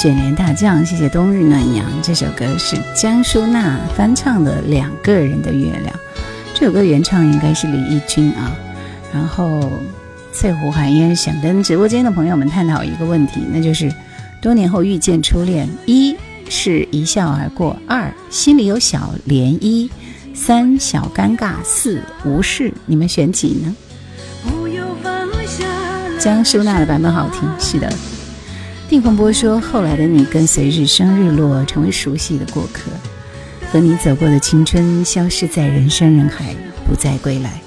卷帘大将，谢谢冬日暖阳。这首歌是江淑娜翻唱的《两个人的月亮》，这首歌原唱应该是李翊君啊。然后翠湖寒烟想跟直播间的朋友们探讨一个问题，那就是多年后遇见初恋，一是一笑而过，二心里有小涟漪，三小尴尬，四无视。你们选几呢？不由放下了江淑娜的版本好听，是的。定风波说：“后来的你跟随日升日落，成为熟悉的过客，和你走过的青春消失在人山人海，不再归来。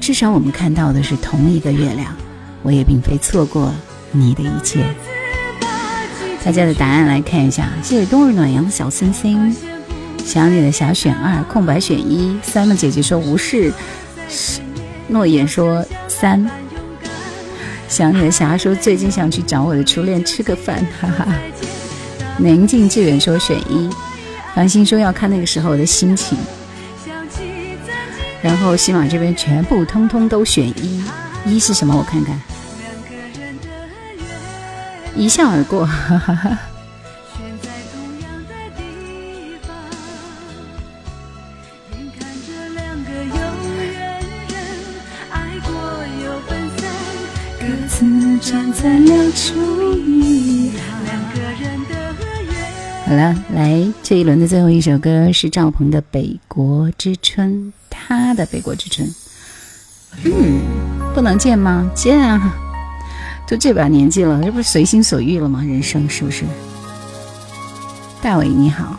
至少我们看到的是同一个月亮，我也并非错过你的一切。”大家的答案来看一下，谢谢冬日暖阳的小星星，想你的小选二，空白选一，Simon 姐姐说无视，诺言说三。想你的霞说最近想去找我的初恋吃个饭，哈哈。宁静致远说选一，繁星说要看那个时候的心情。然后西马这边全部通通都选一，一是什么？我看看，一笑而过，哈哈哈。在两处遗憾。两个人的月好了，来这一轮的最后一首歌是赵鹏的《北国之春》，他的《北国之春》。嗯，不能见吗？见啊！都这把年纪了，这不是随心所欲了吗？人生是不是？大伟你好，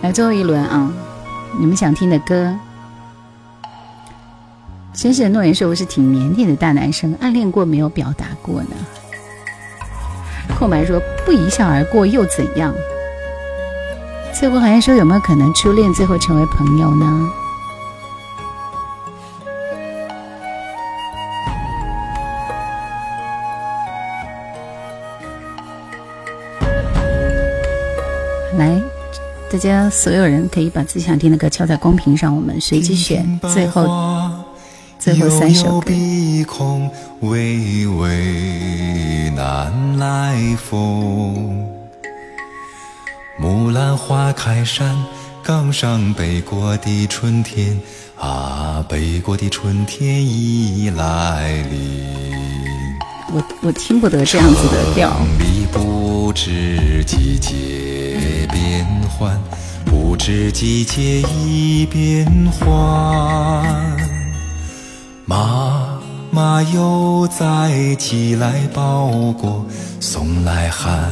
来最后一轮啊！你们想听的歌。绅士的诺言说我是挺腼腆的大男生，暗恋过没有表达过呢？空白说不一笑而过又怎样？最后好像说有没有可能初恋最后成为朋友呢？来，大家所有人可以把自己想听的歌敲在公屏上，我们随机选最后最后三首歌。鼻孔，微微南来风。木兰花开山，岗上北国的春天啊，北国的春天已来临。我我听不得这样子的调。城里不知季节变换，不知季节已变换。妈妈又在寄来包裹，送来寒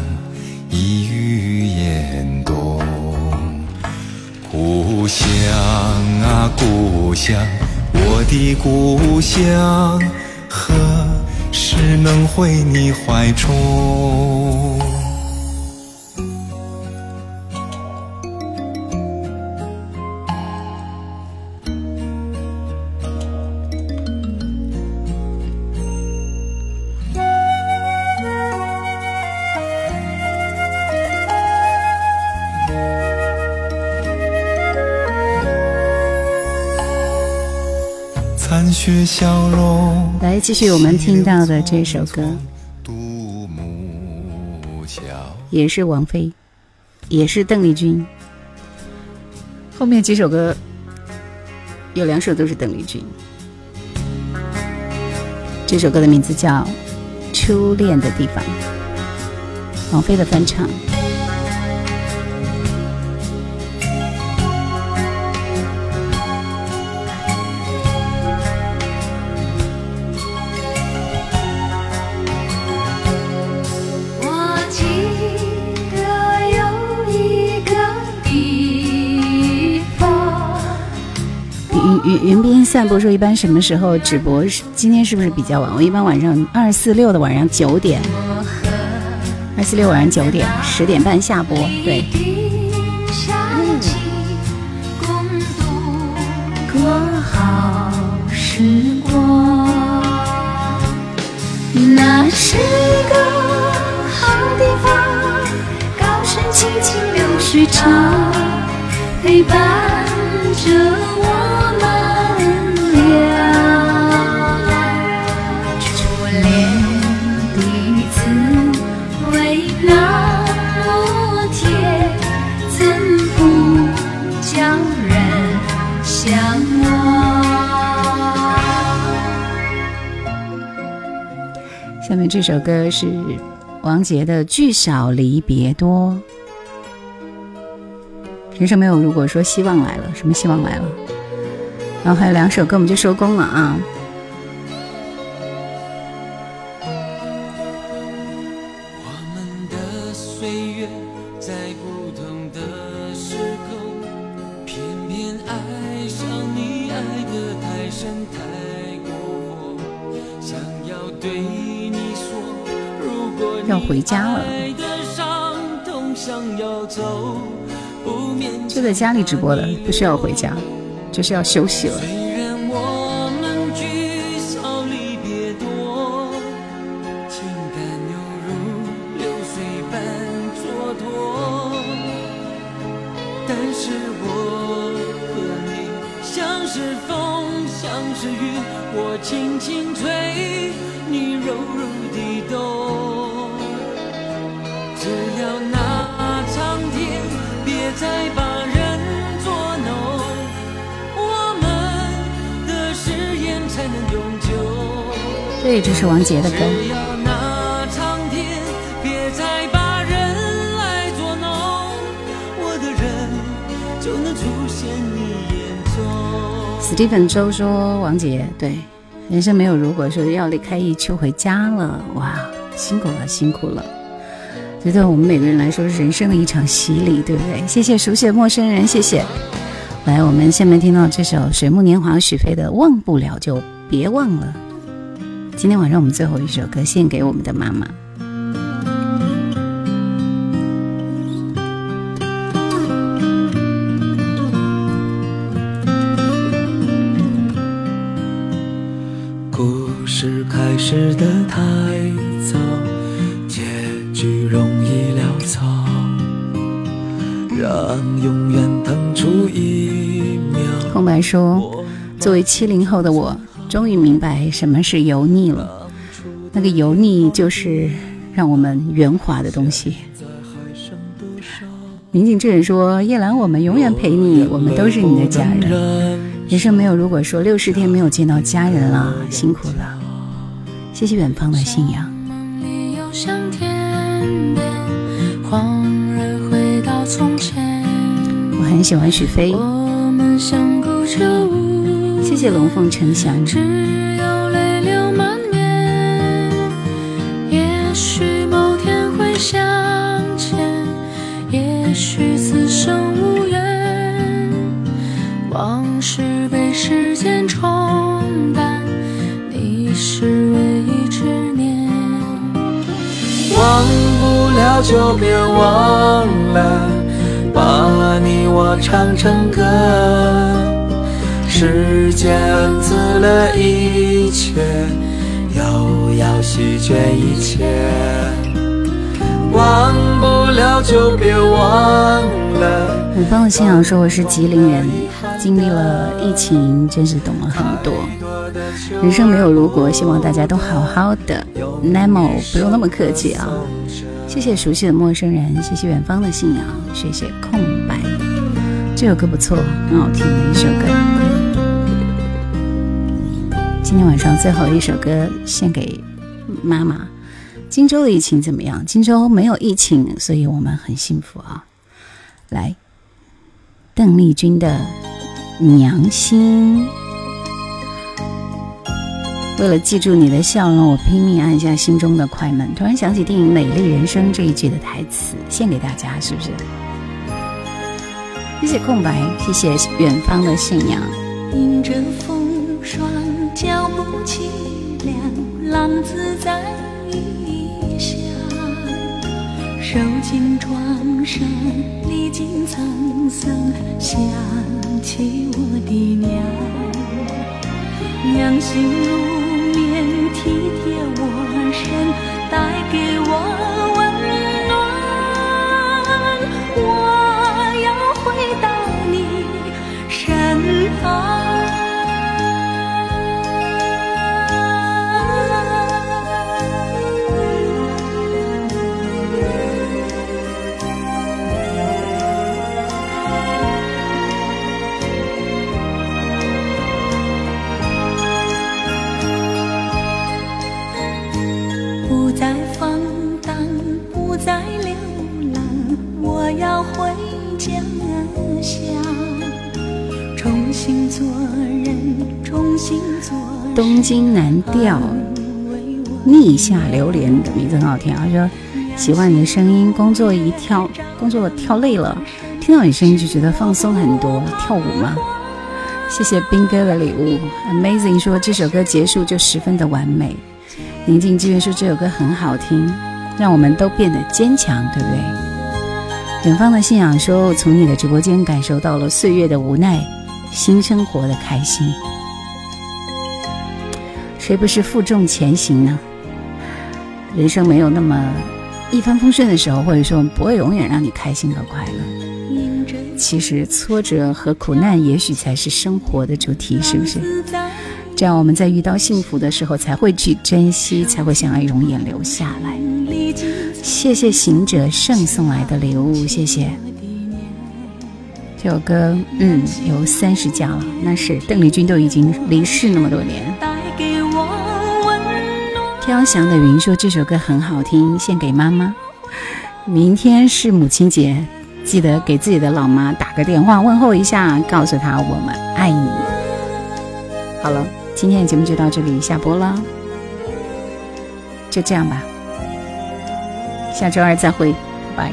意与严冬。故乡啊故乡，我的故乡，何时能回你怀中？却消融。来，继续我们听到的这首歌，独木桥。也是王菲，也是邓丽君。后面几首歌有两首都是邓丽君。这首歌的名字叫《初恋的地方》，王菲的翻唱。云云云边散步说，一般什么时候？直播？是今天是不是比较晚？我一般晚上二四六的晚上九点，二四六晚上九点，十点半下播。对，一定想起共度过好时光。那是个好地方，高山青青流水长，陪伴着这首歌是王杰的《聚少离别多》。人生没有如果说希望来了，什么希望来了？然后还有两首歌我们就收工了啊。在家里直播的，不需要回家，就是要休息了。杰的歌。只要那苍天别再把人来捉弄，我的人就能出现你眼中。Stephen 周说王杰对，人生没有如果说要离开一秋回家了，哇，辛苦了，辛苦了。这对我们每个人来说是人生的一场洗礼，对不对？谢谢熟悉的陌生人，谢谢。来，我们下面听到这首《水木年华》许飞的《忘不了就别忘了》。今天晚上我们最后一首歌献给我们的妈妈。故事开始的太早，结局容易潦草，让永远腾出一秒。空白说：“作为七零后的我，终于明白什么是油腻了。那个油腻就是让我们圆滑的东西。”民警证人说：“叶兰，我们永远陪你，我们都是你的家人。人生没有如果说六十天没有见到家人了，辛苦了。谢谢远方的信仰。我很喜欢许飞，我们相顾着无谢谢龙凤呈祥。只有泪流满面。也许某天会相见，也许此生无缘。往事被时间冲淡，你是唯一执念。忘不了就别忘了，把你我唱成歌。时间恩赐了一切，又要席卷一切。忘不了就别忘了。远方的信仰说我是吉林人，经历了疫情，真是懂了很多。人生没有如果，希望大家都好好的。Nemo 不用那么客气啊，谢谢熟悉的陌生人，谢谢远方的信仰，谢谢空白。这首歌不错，很好听的一首歌。今天晚上最后一首歌献给妈妈。荆州的疫情怎么样？荆州没有疫情，所以我们很幸福啊。来，邓丽君的《娘心》。为了记住你的笑容，我拼命按下心中的快门。突然想起电影《美丽人生》这一句的台词，献给大家，是不是？谢谢空白，谢谢远方的信仰。迎着风霜，脚步凄凉，浪子在异乡。受尽创伤，历经沧桑，想起我的娘。娘心如棉，体贴我身，带给我温人。东京南调逆下流连的名字很好听啊，说喜欢你的声音，工作一跳，工作跳累了，听到你声音就觉得放松很多，跳舞吗？谢谢兵哥的礼物，Amazing 说这首歌结束就十分的完美。宁静之愿说这首歌很好听，让我们都变得坚强，对不对？远方的信仰说，从你的直播间感受到了岁月的无奈，新生活的开心。谁不是负重前行呢？人生没有那么一帆风顺的时候，或者说不会永远让你开心和快乐。其实挫折和苦难，也许才是生活的主题，是不是？这样我们在遇到幸福的时候，才会去珍惜，才会想要永远留下来。谢谢行者圣送来的礼物，谢谢。这首歌，嗯，有三十加了，那是邓丽君都已经离世那么多年。飘翔的云说这首歌很好听，献给妈妈。明天是母亲节，记得给自己的老妈打个电话问候一下，告诉她我们爱你。好了，今天的节目就到这里，下播了，就这样吧，下周二再会，拜拜。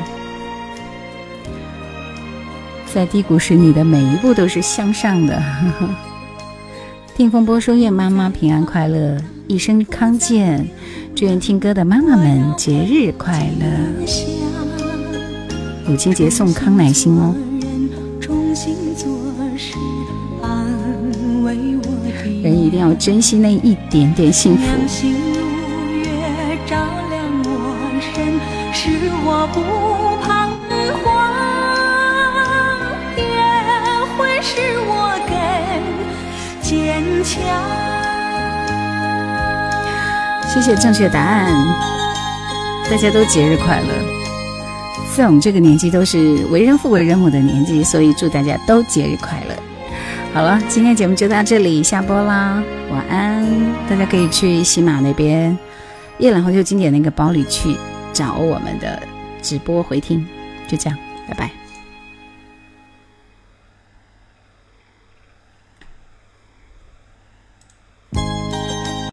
在低谷时，你的每一步都是向上的。呵呵听风波说：“愿妈妈平安快乐，一生康健。祝愿听歌的妈妈们节日快乐。母亲节送康乃馨哦。人，一定要珍惜那一点点幸福。谢谢正确答案，大家都节日快乐。在我们这个年纪，都是为人父为人母的年纪，所以祝大家都节日快乐。好了，今天节目就到这里，下播啦，晚安。大家可以去喜马那边夜兰怀旧经典那个包里去找我们的直播回听，就这样，拜拜。